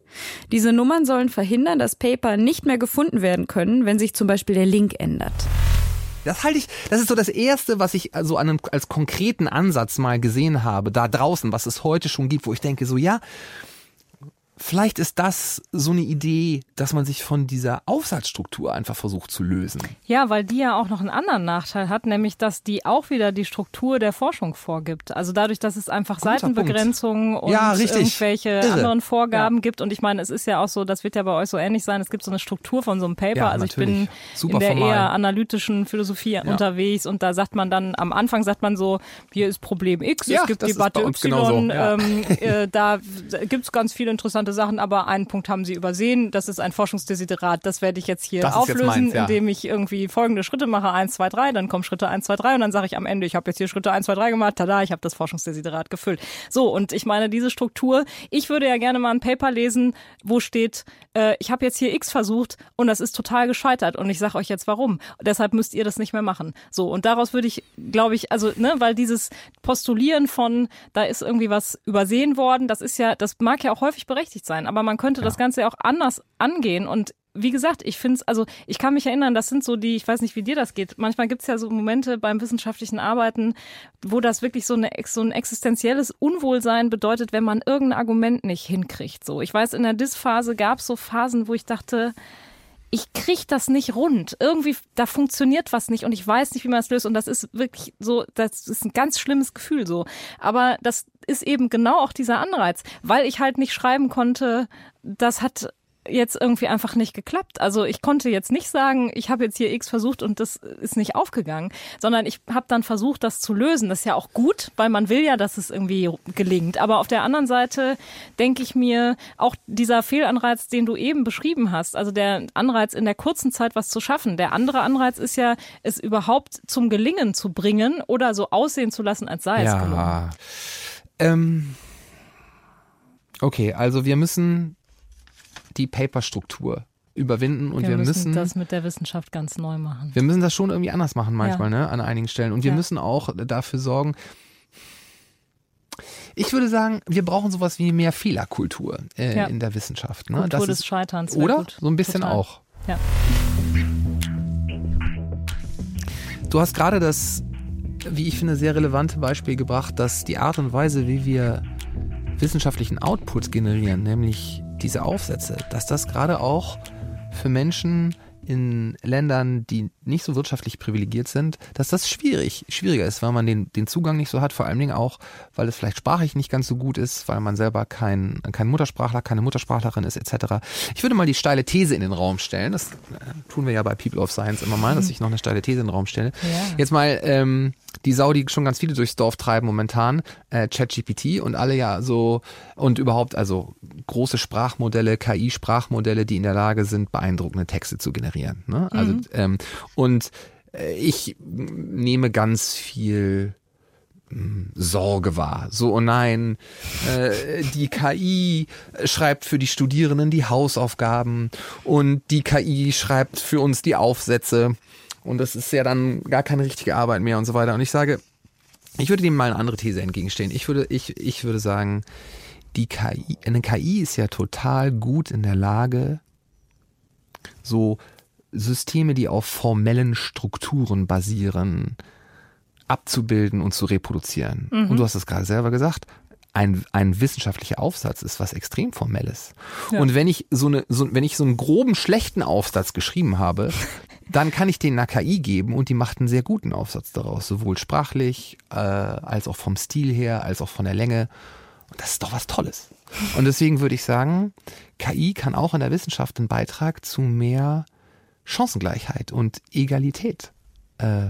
Diese Nummern sollen verhindern, dass Paper nicht mehr gefunden werden können, wenn sich zum Beispiel der Link ändert. Das halte ich, das ist so das erste, was ich also an einem, als konkreten Ansatz mal gesehen habe, da draußen, was es heute schon gibt, wo ich denke, so ja, Vielleicht ist das so eine Idee, dass man sich von dieser Aufsatzstruktur einfach versucht zu lösen. Ja, weil die ja auch noch einen anderen Nachteil hat, nämlich dass die auch wieder die Struktur der Forschung vorgibt. Also dadurch, dass es einfach Guter Seitenbegrenzungen Punkt. und ja, irgendwelche Irre. anderen Vorgaben ja. gibt. Und ich meine, es ist ja auch so, das wird ja bei euch so ähnlich sein, es gibt so eine Struktur von so einem Paper. Ja, also ich bin Super in der formal. eher analytischen Philosophie unterwegs und da sagt man dann, am Anfang sagt man so, hier ist Problem X, es gibt Debatte Y, ähm, äh, da gibt es ganz viele interessante interessante Sachen, aber einen Punkt haben Sie übersehen. Das ist ein Forschungsdesiderat. Das werde ich jetzt hier das auflösen, jetzt meins, ja. indem ich irgendwie folgende Schritte mache. Eins, zwei, drei, dann kommen Schritte eins, zwei, drei und dann sage ich am Ende, ich habe jetzt hier Schritte eins, zwei, drei gemacht. Tada, ich habe das Forschungsdesiderat gefüllt. So, und ich meine, diese Struktur, ich würde ja gerne mal ein Paper lesen, wo steht, äh, ich habe jetzt hier X versucht und das ist total gescheitert und ich sage euch jetzt warum. Deshalb müsst ihr das nicht mehr machen. So, und daraus würde ich, glaube ich, also, ne, weil dieses Postulieren von, da ist irgendwie was übersehen worden, das ist ja, das mag ja auch häufig berechtigt sein, aber man könnte ja. das Ganze auch anders angehen und wie gesagt, ich finde es, also ich kann mich erinnern, das sind so die, ich weiß nicht, wie dir das geht. Manchmal gibt es ja so Momente beim wissenschaftlichen Arbeiten, wo das wirklich so, eine, so ein existenzielles Unwohlsein bedeutet, wenn man irgendein Argument nicht hinkriegt. So, ich weiß, in der Dis-Phase gab es so Phasen, wo ich dachte, ich kriege das nicht rund. Irgendwie, da funktioniert was nicht und ich weiß nicht, wie man es löst. Und das ist wirklich so, das ist ein ganz schlimmes Gefühl so. Aber das ist eben genau auch dieser Anreiz, weil ich halt nicht schreiben konnte, das hat jetzt irgendwie einfach nicht geklappt. Also ich konnte jetzt nicht sagen, ich habe jetzt hier X versucht und das ist nicht aufgegangen, sondern ich habe dann versucht, das zu lösen. Das ist ja auch gut, weil man will ja, dass es irgendwie gelingt. Aber auf der anderen Seite denke ich mir, auch dieser Fehlanreiz, den du eben beschrieben hast, also der Anreiz in der kurzen Zeit was zu schaffen. Der andere Anreiz ist ja, es überhaupt zum Gelingen zu bringen oder so aussehen zu lassen, als sei ja. es gelungen. Ähm okay, also wir müssen die Paperstruktur überwinden und wir, wir müssen, müssen, das mit der Wissenschaft ganz neu machen. Wir müssen das schon irgendwie anders machen manchmal, ja. ne, an einigen Stellen und wir ja. müssen auch dafür sorgen, ich würde sagen, wir brauchen sowas wie mehr Fehlerkultur äh, ja. in der Wissenschaft. Ne? Kultur das des Scheiterns. Oder? Gut. So ein bisschen Total. auch. Ja. Du hast gerade das, wie ich finde, sehr relevante Beispiel gebracht, dass die Art und Weise, wie wir wissenschaftlichen Output generieren, nämlich diese Aufsätze, dass das gerade auch für Menschen in Ländern, die nicht so wirtschaftlich privilegiert sind, dass das schwierig, schwieriger ist, weil man den, den Zugang nicht so hat, vor allen Dingen auch, weil es vielleicht sprachlich nicht ganz so gut ist, weil man selber kein, kein Muttersprachler, keine Muttersprachlerin ist, etc. Ich würde mal die steile These in den Raum stellen, das äh, tun wir ja bei People of Science immer mal, dass ich noch eine steile These in den Raum stelle. Ja. Jetzt mal ähm, die Sau, die schon ganz viele durchs Dorf treiben momentan, äh, ChatGPT und alle ja so und überhaupt also große Sprachmodelle, KI-Sprachmodelle, die in der Lage sind, beeindruckende Texte zu generieren. Ne? Also mhm. ähm, und äh, ich nehme ganz viel hm, Sorge wahr. So, oh nein, äh, die KI schreibt für die Studierenden die Hausaufgaben und die KI schreibt für uns die Aufsätze und das ist ja dann gar keine richtige Arbeit mehr und so weiter. Und ich sage, ich würde dem mal eine andere These entgegenstehen. Ich würde, ich, ich würde sagen, die KI, eine KI ist ja total gut in der Lage, so Systeme, die auf formellen Strukturen basieren, abzubilden und zu reproduzieren. Mhm. Und du hast es gerade selber gesagt, ein, ein wissenschaftlicher Aufsatz ist was extrem Formelles. Ja. Und wenn ich so eine, so, wenn ich so einen groben schlechten Aufsatz geschrieben habe, dann kann ich den einer KI geben und die macht einen sehr guten Aufsatz daraus, sowohl sprachlich äh, als auch vom Stil her, als auch von der Länge. Und das ist doch was Tolles. Und deswegen würde ich sagen, KI kann auch in der Wissenschaft einen Beitrag zu mehr Chancengleichheit und Egalität äh,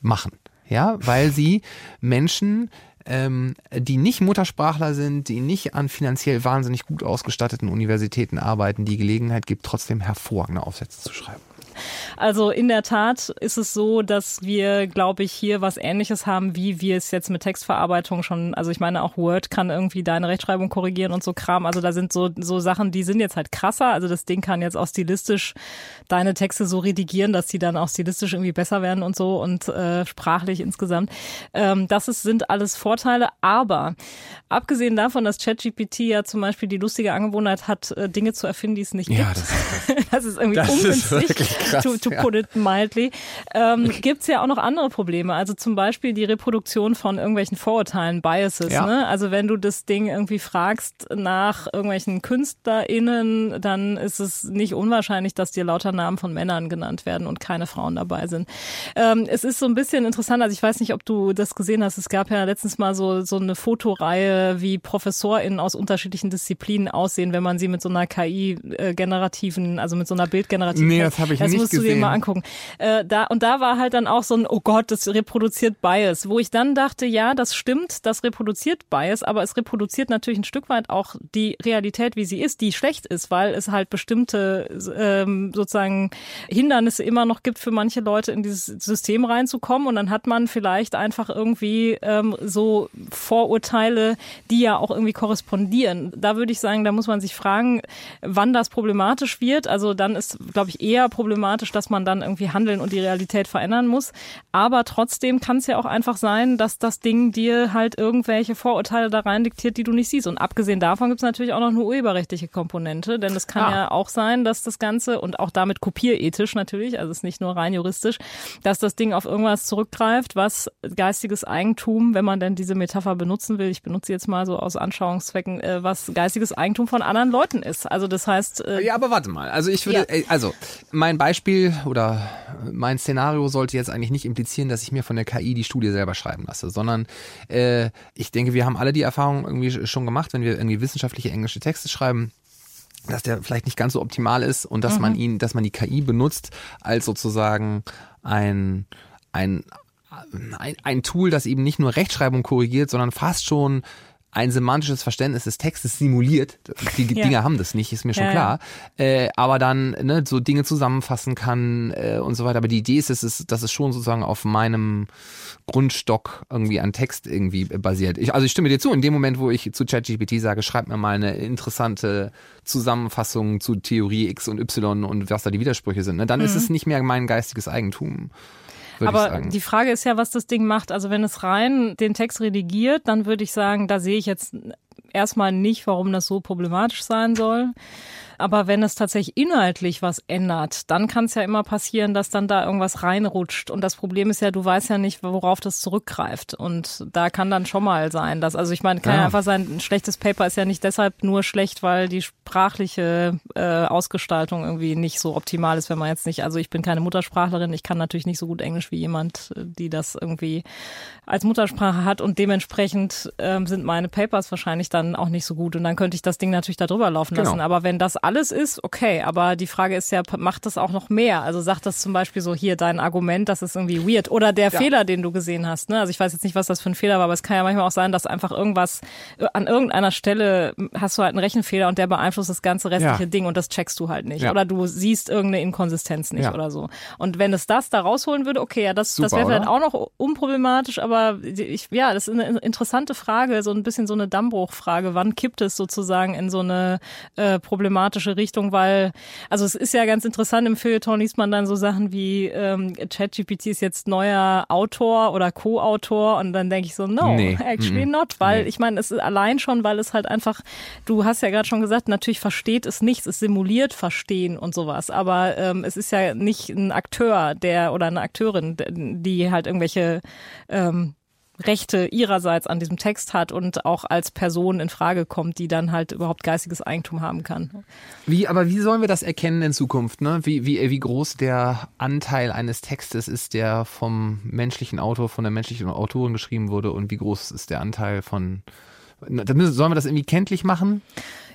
machen. Ja, weil sie Menschen, ähm, die nicht Muttersprachler sind, die nicht an finanziell wahnsinnig gut ausgestatteten Universitäten arbeiten, die Gelegenheit gibt, trotzdem hervorragende Aufsätze zu schreiben. Also in der Tat ist es so, dass wir, glaube ich, hier was Ähnliches haben, wie wir es jetzt mit Textverarbeitung schon, also ich meine auch Word kann irgendwie deine Rechtschreibung korrigieren und so Kram. Also da sind so, so Sachen, die sind jetzt halt krasser. Also das Ding kann jetzt auch stilistisch deine Texte so redigieren, dass sie dann auch stilistisch irgendwie besser werden und so und äh, sprachlich insgesamt. Ähm, das ist, sind alles Vorteile. Aber abgesehen davon, dass ChatGPT ja zum Beispiel die lustige Angewohnheit hat, äh, Dinge zu erfinden, die es nicht ja, gibt. Das ist, das ist irgendwie das ungünstig. Ist krass, to, to put it mildly, ähm, gibt es ja auch noch andere Probleme. Also zum Beispiel die Reproduktion von irgendwelchen Vorurteilen, Biases. Ja. Ne? Also wenn du das Ding irgendwie fragst nach irgendwelchen KünstlerInnen, dann ist es nicht unwahrscheinlich, dass dir lauter Namen von Männern genannt werden und keine Frauen dabei sind. Ähm, es ist so ein bisschen interessant, also ich weiß nicht, ob du das gesehen hast, es gab ja letztens mal so, so eine Fotoreihe, wie ProfessorInnen aus unterschiedlichen Disziplinen aussehen, wenn man sie mit so einer KI-generativen, äh, also mit so einer Bildgenerativen. Nee, das habe ich das nicht musst du dir mal angucken. Äh, da, und da war halt dann auch so ein, oh Gott, das reproduziert Bias, wo ich dann dachte, ja, das stimmt, das reproduziert Bias, aber es reproduziert natürlich ein Stück weit auch die Realität, wie sie ist, die schlecht ist, weil es halt bestimmte ähm, sozusagen Hindernisse immer noch gibt für manche Leute in dieses System reinzukommen und dann hat man vielleicht einfach irgendwie ähm, so Vorurteile, die ja auch irgendwie korrespondieren. Da würde ich sagen, da muss man sich fragen, wann das problematisch wird. Also dann ist, glaube ich, eher problematisch problematisch, dass man dann irgendwie handeln und die Realität verändern muss. Aber trotzdem kann es ja auch einfach sein, dass das Ding dir halt irgendwelche Vorurteile da rein diktiert, die du nicht siehst. Und abgesehen davon gibt es natürlich auch noch eine urheberrechtliche Komponente, denn es kann ah. ja auch sein, dass das Ganze und auch damit kopierethisch natürlich, also es ist nicht nur rein juristisch, dass das Ding auf irgendwas zurückgreift, was geistiges Eigentum, wenn man denn diese Metapher benutzen will, ich benutze jetzt mal so aus Anschauungszwecken, äh, was geistiges Eigentum von anderen Leuten ist. Also das heißt. Äh, ja, aber warte mal. Also ich würde, ja. also mein Beispiel oder mein Szenario sollte jetzt eigentlich nicht implizieren, dass ich mir von der KI die Studie selber schreiben lasse, sondern äh, ich denke, wir haben alle die Erfahrung irgendwie schon gemacht, wenn wir irgendwie wissenschaftliche englische Texte schreiben dass der vielleicht nicht ganz so optimal ist und dass mhm. man ihn, dass man die KI benutzt als sozusagen ein, ein, ein, ein Tool, das eben nicht nur Rechtschreibung korrigiert, sondern fast schon ein semantisches Verständnis des Textes simuliert. Die ja. Dinge haben das nicht, ist mir schon ja, klar. Ja. Äh, aber dann ne, so Dinge zusammenfassen kann äh, und so weiter. Aber die Idee ist, dass es, dass es schon sozusagen auf meinem Grundstock irgendwie an Text irgendwie basiert. Ich, also ich stimme dir zu, in dem Moment, wo ich zu ChatGPT sage, schreib mir mal eine interessante Zusammenfassung zu Theorie X und Y und was da die Widersprüche sind, ne, dann mhm. ist es nicht mehr mein geistiges Eigentum. Aber die Frage ist ja, was das Ding macht. Also wenn es rein den Text redigiert, dann würde ich sagen, da sehe ich jetzt erstmal nicht, warum das so problematisch sein soll. Aber wenn es tatsächlich inhaltlich was ändert, dann kann es ja immer passieren, dass dann da irgendwas reinrutscht. Und das Problem ist ja, du weißt ja nicht, worauf das zurückgreift. Und da kann dann schon mal sein, dass, also ich meine, kann ja. ja einfach sein, ein schlechtes Paper ist ja nicht deshalb nur schlecht, weil die sprachliche äh, Ausgestaltung irgendwie nicht so optimal ist, wenn man jetzt nicht, also ich bin keine Muttersprachlerin, ich kann natürlich nicht so gut Englisch wie jemand, die das irgendwie als Muttersprache hat und dementsprechend ähm, sind meine Papers wahrscheinlich dann auch nicht so gut und dann könnte ich das Ding natürlich da drüber laufen lassen. Genau. Aber wenn das alles ist, okay. Aber die Frage ist ja, macht das auch noch mehr? Also sagt das zum Beispiel so hier dein Argument, das ist irgendwie weird. Oder der ja. Fehler, den du gesehen hast. Ne? Also ich weiß jetzt nicht, was das für ein Fehler war, aber es kann ja manchmal auch sein, dass einfach irgendwas äh, an irgendeiner Stelle hast du halt einen Rechenfehler und der beeinflusst das ganze restliche ja. Ding und das checkst du halt nicht. Ja. Oder du siehst irgendeine Inkonsistenz nicht oder so. Und wenn es das da rausholen würde, okay, ja, das, das wäre vielleicht auch noch unproblematisch, aber ich, ja, das ist eine interessante Frage, so ein bisschen so eine Dammbruchfrage. Wann kippt es sozusagen in so eine äh, problematische problematische Richtung, weil, also es ist ja ganz interessant, im Feuilleton liest man dann so Sachen wie ähm, ChatGPT ist jetzt neuer Autor oder Co-Autor und dann denke ich so, no, nee. actually mm not, weil nee. ich meine, es ist allein schon, weil es halt einfach, du hast ja gerade schon gesagt, natürlich versteht es nichts, es simuliert Verstehen und sowas, aber ähm, es ist ja nicht ein Akteur, der oder eine Akteurin, die halt irgendwelche ähm, Rechte ihrerseits an diesem Text hat und auch als Person in Frage kommt, die dann halt überhaupt geistiges Eigentum haben kann. Wie, aber wie sollen wir das erkennen in Zukunft? Ne? Wie, wie, wie groß der Anteil eines Textes ist, der vom menschlichen Autor, von der menschlichen Autorin geschrieben wurde und wie groß ist der Anteil von Sollen wir das irgendwie kenntlich machen?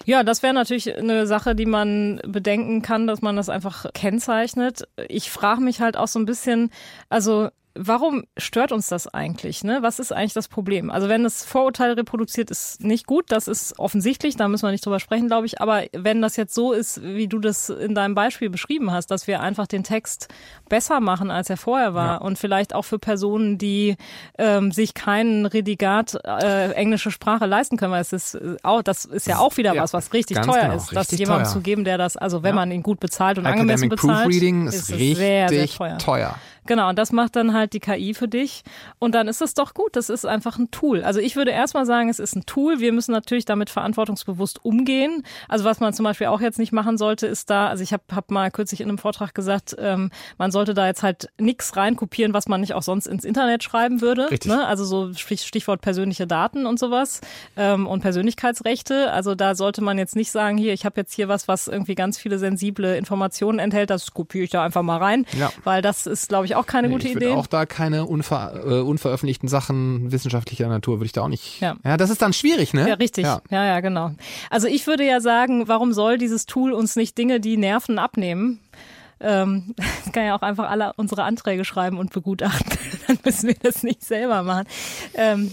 Ja, das wäre natürlich eine Sache, die man bedenken kann, dass man das einfach kennzeichnet. Ich frage mich halt auch so ein bisschen, also warum stört uns das eigentlich? Ne? Was ist eigentlich das Problem? Also wenn das Vorurteil reproduziert, ist nicht gut, das ist offensichtlich, da müssen wir nicht drüber sprechen, glaube ich. Aber wenn das jetzt so ist, wie du das in deinem Beispiel beschrieben hast, dass wir einfach den Text besser machen, als er vorher war ja. und vielleicht auch für Personen, die ähm, sich keinen Redigat äh, englische Sprache leisten können, weil es ist äh, auch, das ist ja auch wieder ja, was, was richtig teuer genau, ist, das jemandem zu geben, der das, also wenn ja. man ihn gut bezahlt und Academic angemessen bezahlt, ist, ist richtig sehr, sehr teuer. teuer. Genau, und das macht dann halt die KI für dich. Und dann ist es doch gut. Das ist einfach ein Tool. Also ich würde erstmal sagen, es ist ein Tool. Wir müssen natürlich damit verantwortungsbewusst umgehen. Also was man zum Beispiel auch jetzt nicht machen sollte, ist da, also ich habe hab mal kürzlich in einem Vortrag gesagt, ähm, man sollte da jetzt halt nichts reinkopieren, was man nicht auch sonst ins Internet schreiben würde. Richtig. Ne? Also so Stichwort persönliche Daten und sowas ähm, und Persönlichkeitsrechte. Also da sollte man jetzt nicht sagen, hier, ich habe jetzt hier was, was irgendwie ganz viele sensible Informationen enthält, das kopiere ich da einfach mal rein. Ja. Weil das ist, glaube ich, auch keine nee, gute ich Idee. Auch da keine unver, äh, unveröffentlichten Sachen wissenschaftlicher Natur würde ich da auch nicht. Ja. ja, das ist dann schwierig, ne? Ja, richtig. Ja. ja, ja, genau. Also ich würde ja sagen, warum soll dieses Tool uns nicht Dinge, die Nerven abnehmen? Ähm, kann ja auch einfach alle unsere Anträge schreiben und begutachten. Dann müssen wir das nicht selber machen. Ähm,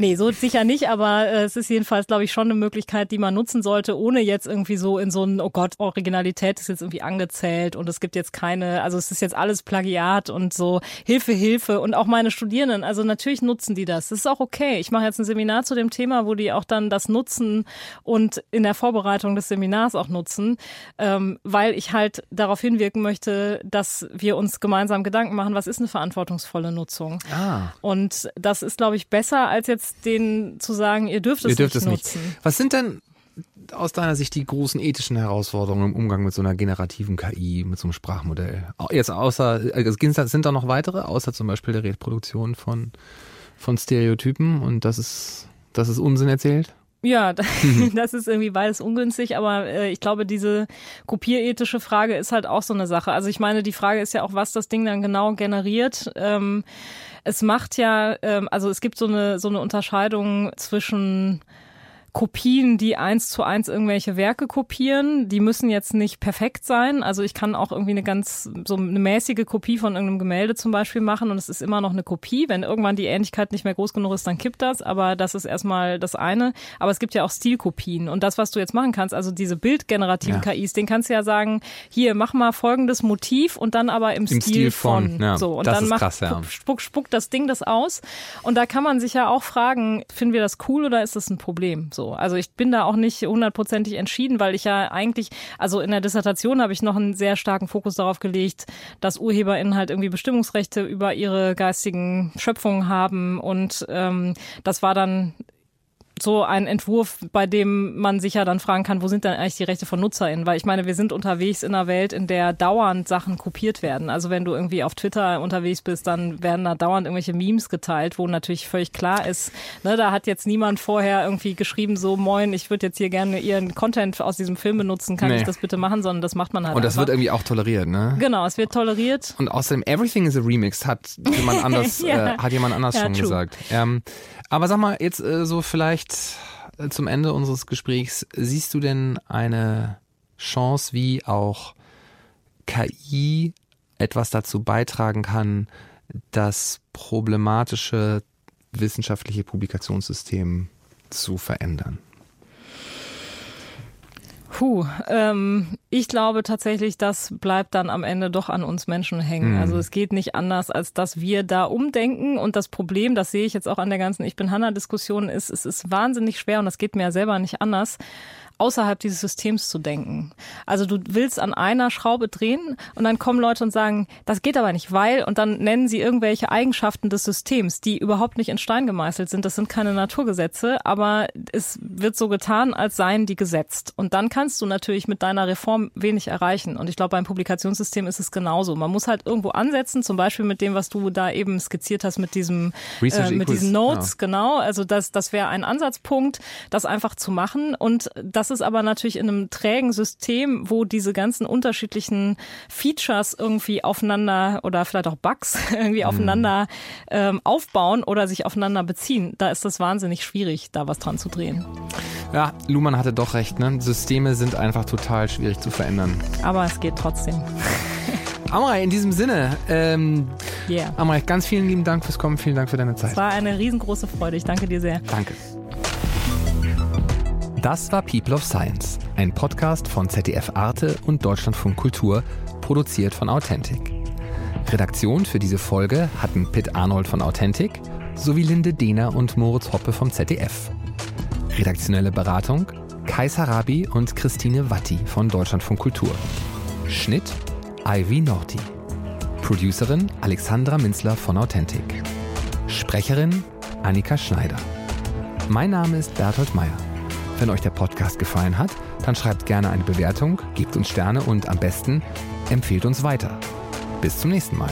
Nee, so sicher nicht, aber äh, es ist jedenfalls, glaube ich, schon eine Möglichkeit, die man nutzen sollte, ohne jetzt irgendwie so in so ein, oh Gott, Originalität ist jetzt irgendwie angezählt und es gibt jetzt keine, also es ist jetzt alles Plagiat und so Hilfe, Hilfe und auch meine Studierenden, also natürlich nutzen die das. Das ist auch okay. Ich mache jetzt ein Seminar zu dem Thema, wo die auch dann das nutzen und in der Vorbereitung des Seminars auch nutzen, ähm, weil ich halt darauf hinwirken möchte, dass wir uns gemeinsam Gedanken machen, was ist eine verantwortungsvolle Nutzung. Ah. Und das ist, glaube ich, besser als jetzt jetzt denen zu sagen, ihr dürft es, ihr dürft nicht es nutzen. Nicht. Was sind denn aus deiner Sicht die großen ethischen Herausforderungen im Umgang mit so einer generativen KI, mit so einem Sprachmodell? Jetzt außer, also sind da noch weitere, außer zum Beispiel der Reproduktion von, von Stereotypen und das ist, das ist Unsinn erzählt? Ja, das ist irgendwie beides ungünstig, aber äh, ich glaube, diese kopierethische Frage ist halt auch so eine Sache. Also ich meine, die Frage ist ja auch, was das Ding dann genau generiert. Ähm, es macht ja, ähm, also es gibt so eine, so eine Unterscheidung zwischen Kopien, die eins zu eins irgendwelche Werke kopieren. Die müssen jetzt nicht perfekt sein. Also ich kann auch irgendwie eine ganz, so eine mäßige Kopie von irgendeinem Gemälde zum Beispiel machen und es ist immer noch eine Kopie. Wenn irgendwann die Ähnlichkeit nicht mehr groß genug ist, dann kippt das. Aber das ist erstmal das eine. Aber es gibt ja auch Stilkopien. Und das, was du jetzt machen kannst, also diese bildgenerativen ja. KIs, den kannst du ja sagen, hier, mach mal folgendes Motiv und dann aber im, Im Stil, Stil, von. von. Ja, so, und dann macht, krass, ja. spuckt spuck das Ding das aus. Und da kann man sich ja auch fragen, finden wir das cool oder ist das ein Problem? So. Also ich bin da auch nicht hundertprozentig entschieden, weil ich ja eigentlich, also in der Dissertation habe ich noch einen sehr starken Fokus darauf gelegt, dass UrheberInnen halt irgendwie Bestimmungsrechte über ihre geistigen Schöpfungen haben und ähm, das war dann so ein Entwurf, bei dem man sich ja dann fragen kann, wo sind denn eigentlich die Rechte von NutzerInnen? Weil ich meine, wir sind unterwegs in einer Welt, in der dauernd Sachen kopiert werden. Also wenn du irgendwie auf Twitter unterwegs bist, dann werden da dauernd irgendwelche Memes geteilt, wo natürlich völlig klar ist, ne, da hat jetzt niemand vorher irgendwie geschrieben, so moin, ich würde jetzt hier gerne ihren Content aus diesem Film benutzen, kann nee. ich das bitte machen, sondern das macht man halt Und das einfach. wird irgendwie auch toleriert, ne? Genau, es wird toleriert. Und außerdem, everything is a remix, hat jemand anders, ja. äh, hat jemand anders ja, schon true. gesagt. Ähm, aber sag mal, jetzt äh, so vielleicht äh, zum Ende unseres Gesprächs, siehst du denn eine Chance, wie auch KI etwas dazu beitragen kann, das problematische wissenschaftliche Publikationssystem zu verändern? Puh, ähm, ich glaube tatsächlich, das bleibt dann am Ende doch an uns Menschen hängen. Mhm. Also es geht nicht anders, als dass wir da umdenken. Und das Problem, das sehe ich jetzt auch an der ganzen Ich bin Hanna-Diskussion, ist, es ist wahnsinnig schwer und das geht mir ja selber nicht anders, außerhalb dieses Systems zu denken. Also du willst an einer Schraube drehen und dann kommen Leute und sagen, das geht aber nicht, weil, und dann nennen sie irgendwelche Eigenschaften des Systems, die überhaupt nicht in Stein gemeißelt sind. Das sind keine Naturgesetze, aber es wird so getan, als seien die gesetzt. Und dann kannst du natürlich mit deiner Reform wenig erreichen. Und ich glaube, beim Publikationssystem ist es genauso. Man muss halt irgendwo ansetzen, zum Beispiel mit dem, was du da eben skizziert hast, mit diesem, äh, mit diesen Notes, ja. genau. Also das, das wäre ein Ansatzpunkt, das einfach zu machen und das das ist aber natürlich in einem trägen System, wo diese ganzen unterschiedlichen Features irgendwie aufeinander oder vielleicht auch Bugs irgendwie mhm. aufeinander ähm, aufbauen oder sich aufeinander beziehen. Da ist das wahnsinnig schwierig, da was dran zu drehen. Ja, Luhmann hatte doch recht. Ne? Systeme sind einfach total schwierig zu verändern. Aber es geht trotzdem. Amrei, in diesem Sinne, ähm, yeah. Amrei, ganz vielen lieben Dank fürs Kommen, vielen Dank für deine Zeit. Es war eine riesengroße Freude, ich danke dir sehr. Danke. Das war People of Science, ein Podcast von ZDF Arte und Deutschlandfunk Kultur, produziert von Authentic. Redaktion für diese Folge hatten Pitt Arnold von Authentic sowie Linde Dehner und Moritz Hoppe vom ZDF. Redaktionelle Beratung Kai Sarabi und Christine Watti von Deutschlandfunk Kultur. Schnitt Ivy Norti. Producerin Alexandra Minzler von Authentic. Sprecherin Annika Schneider. Mein Name ist Berthold Meyer. Wenn euch der Podcast gefallen hat, dann schreibt gerne eine Bewertung, gebt uns Sterne und am besten empfehlt uns weiter. Bis zum nächsten Mal.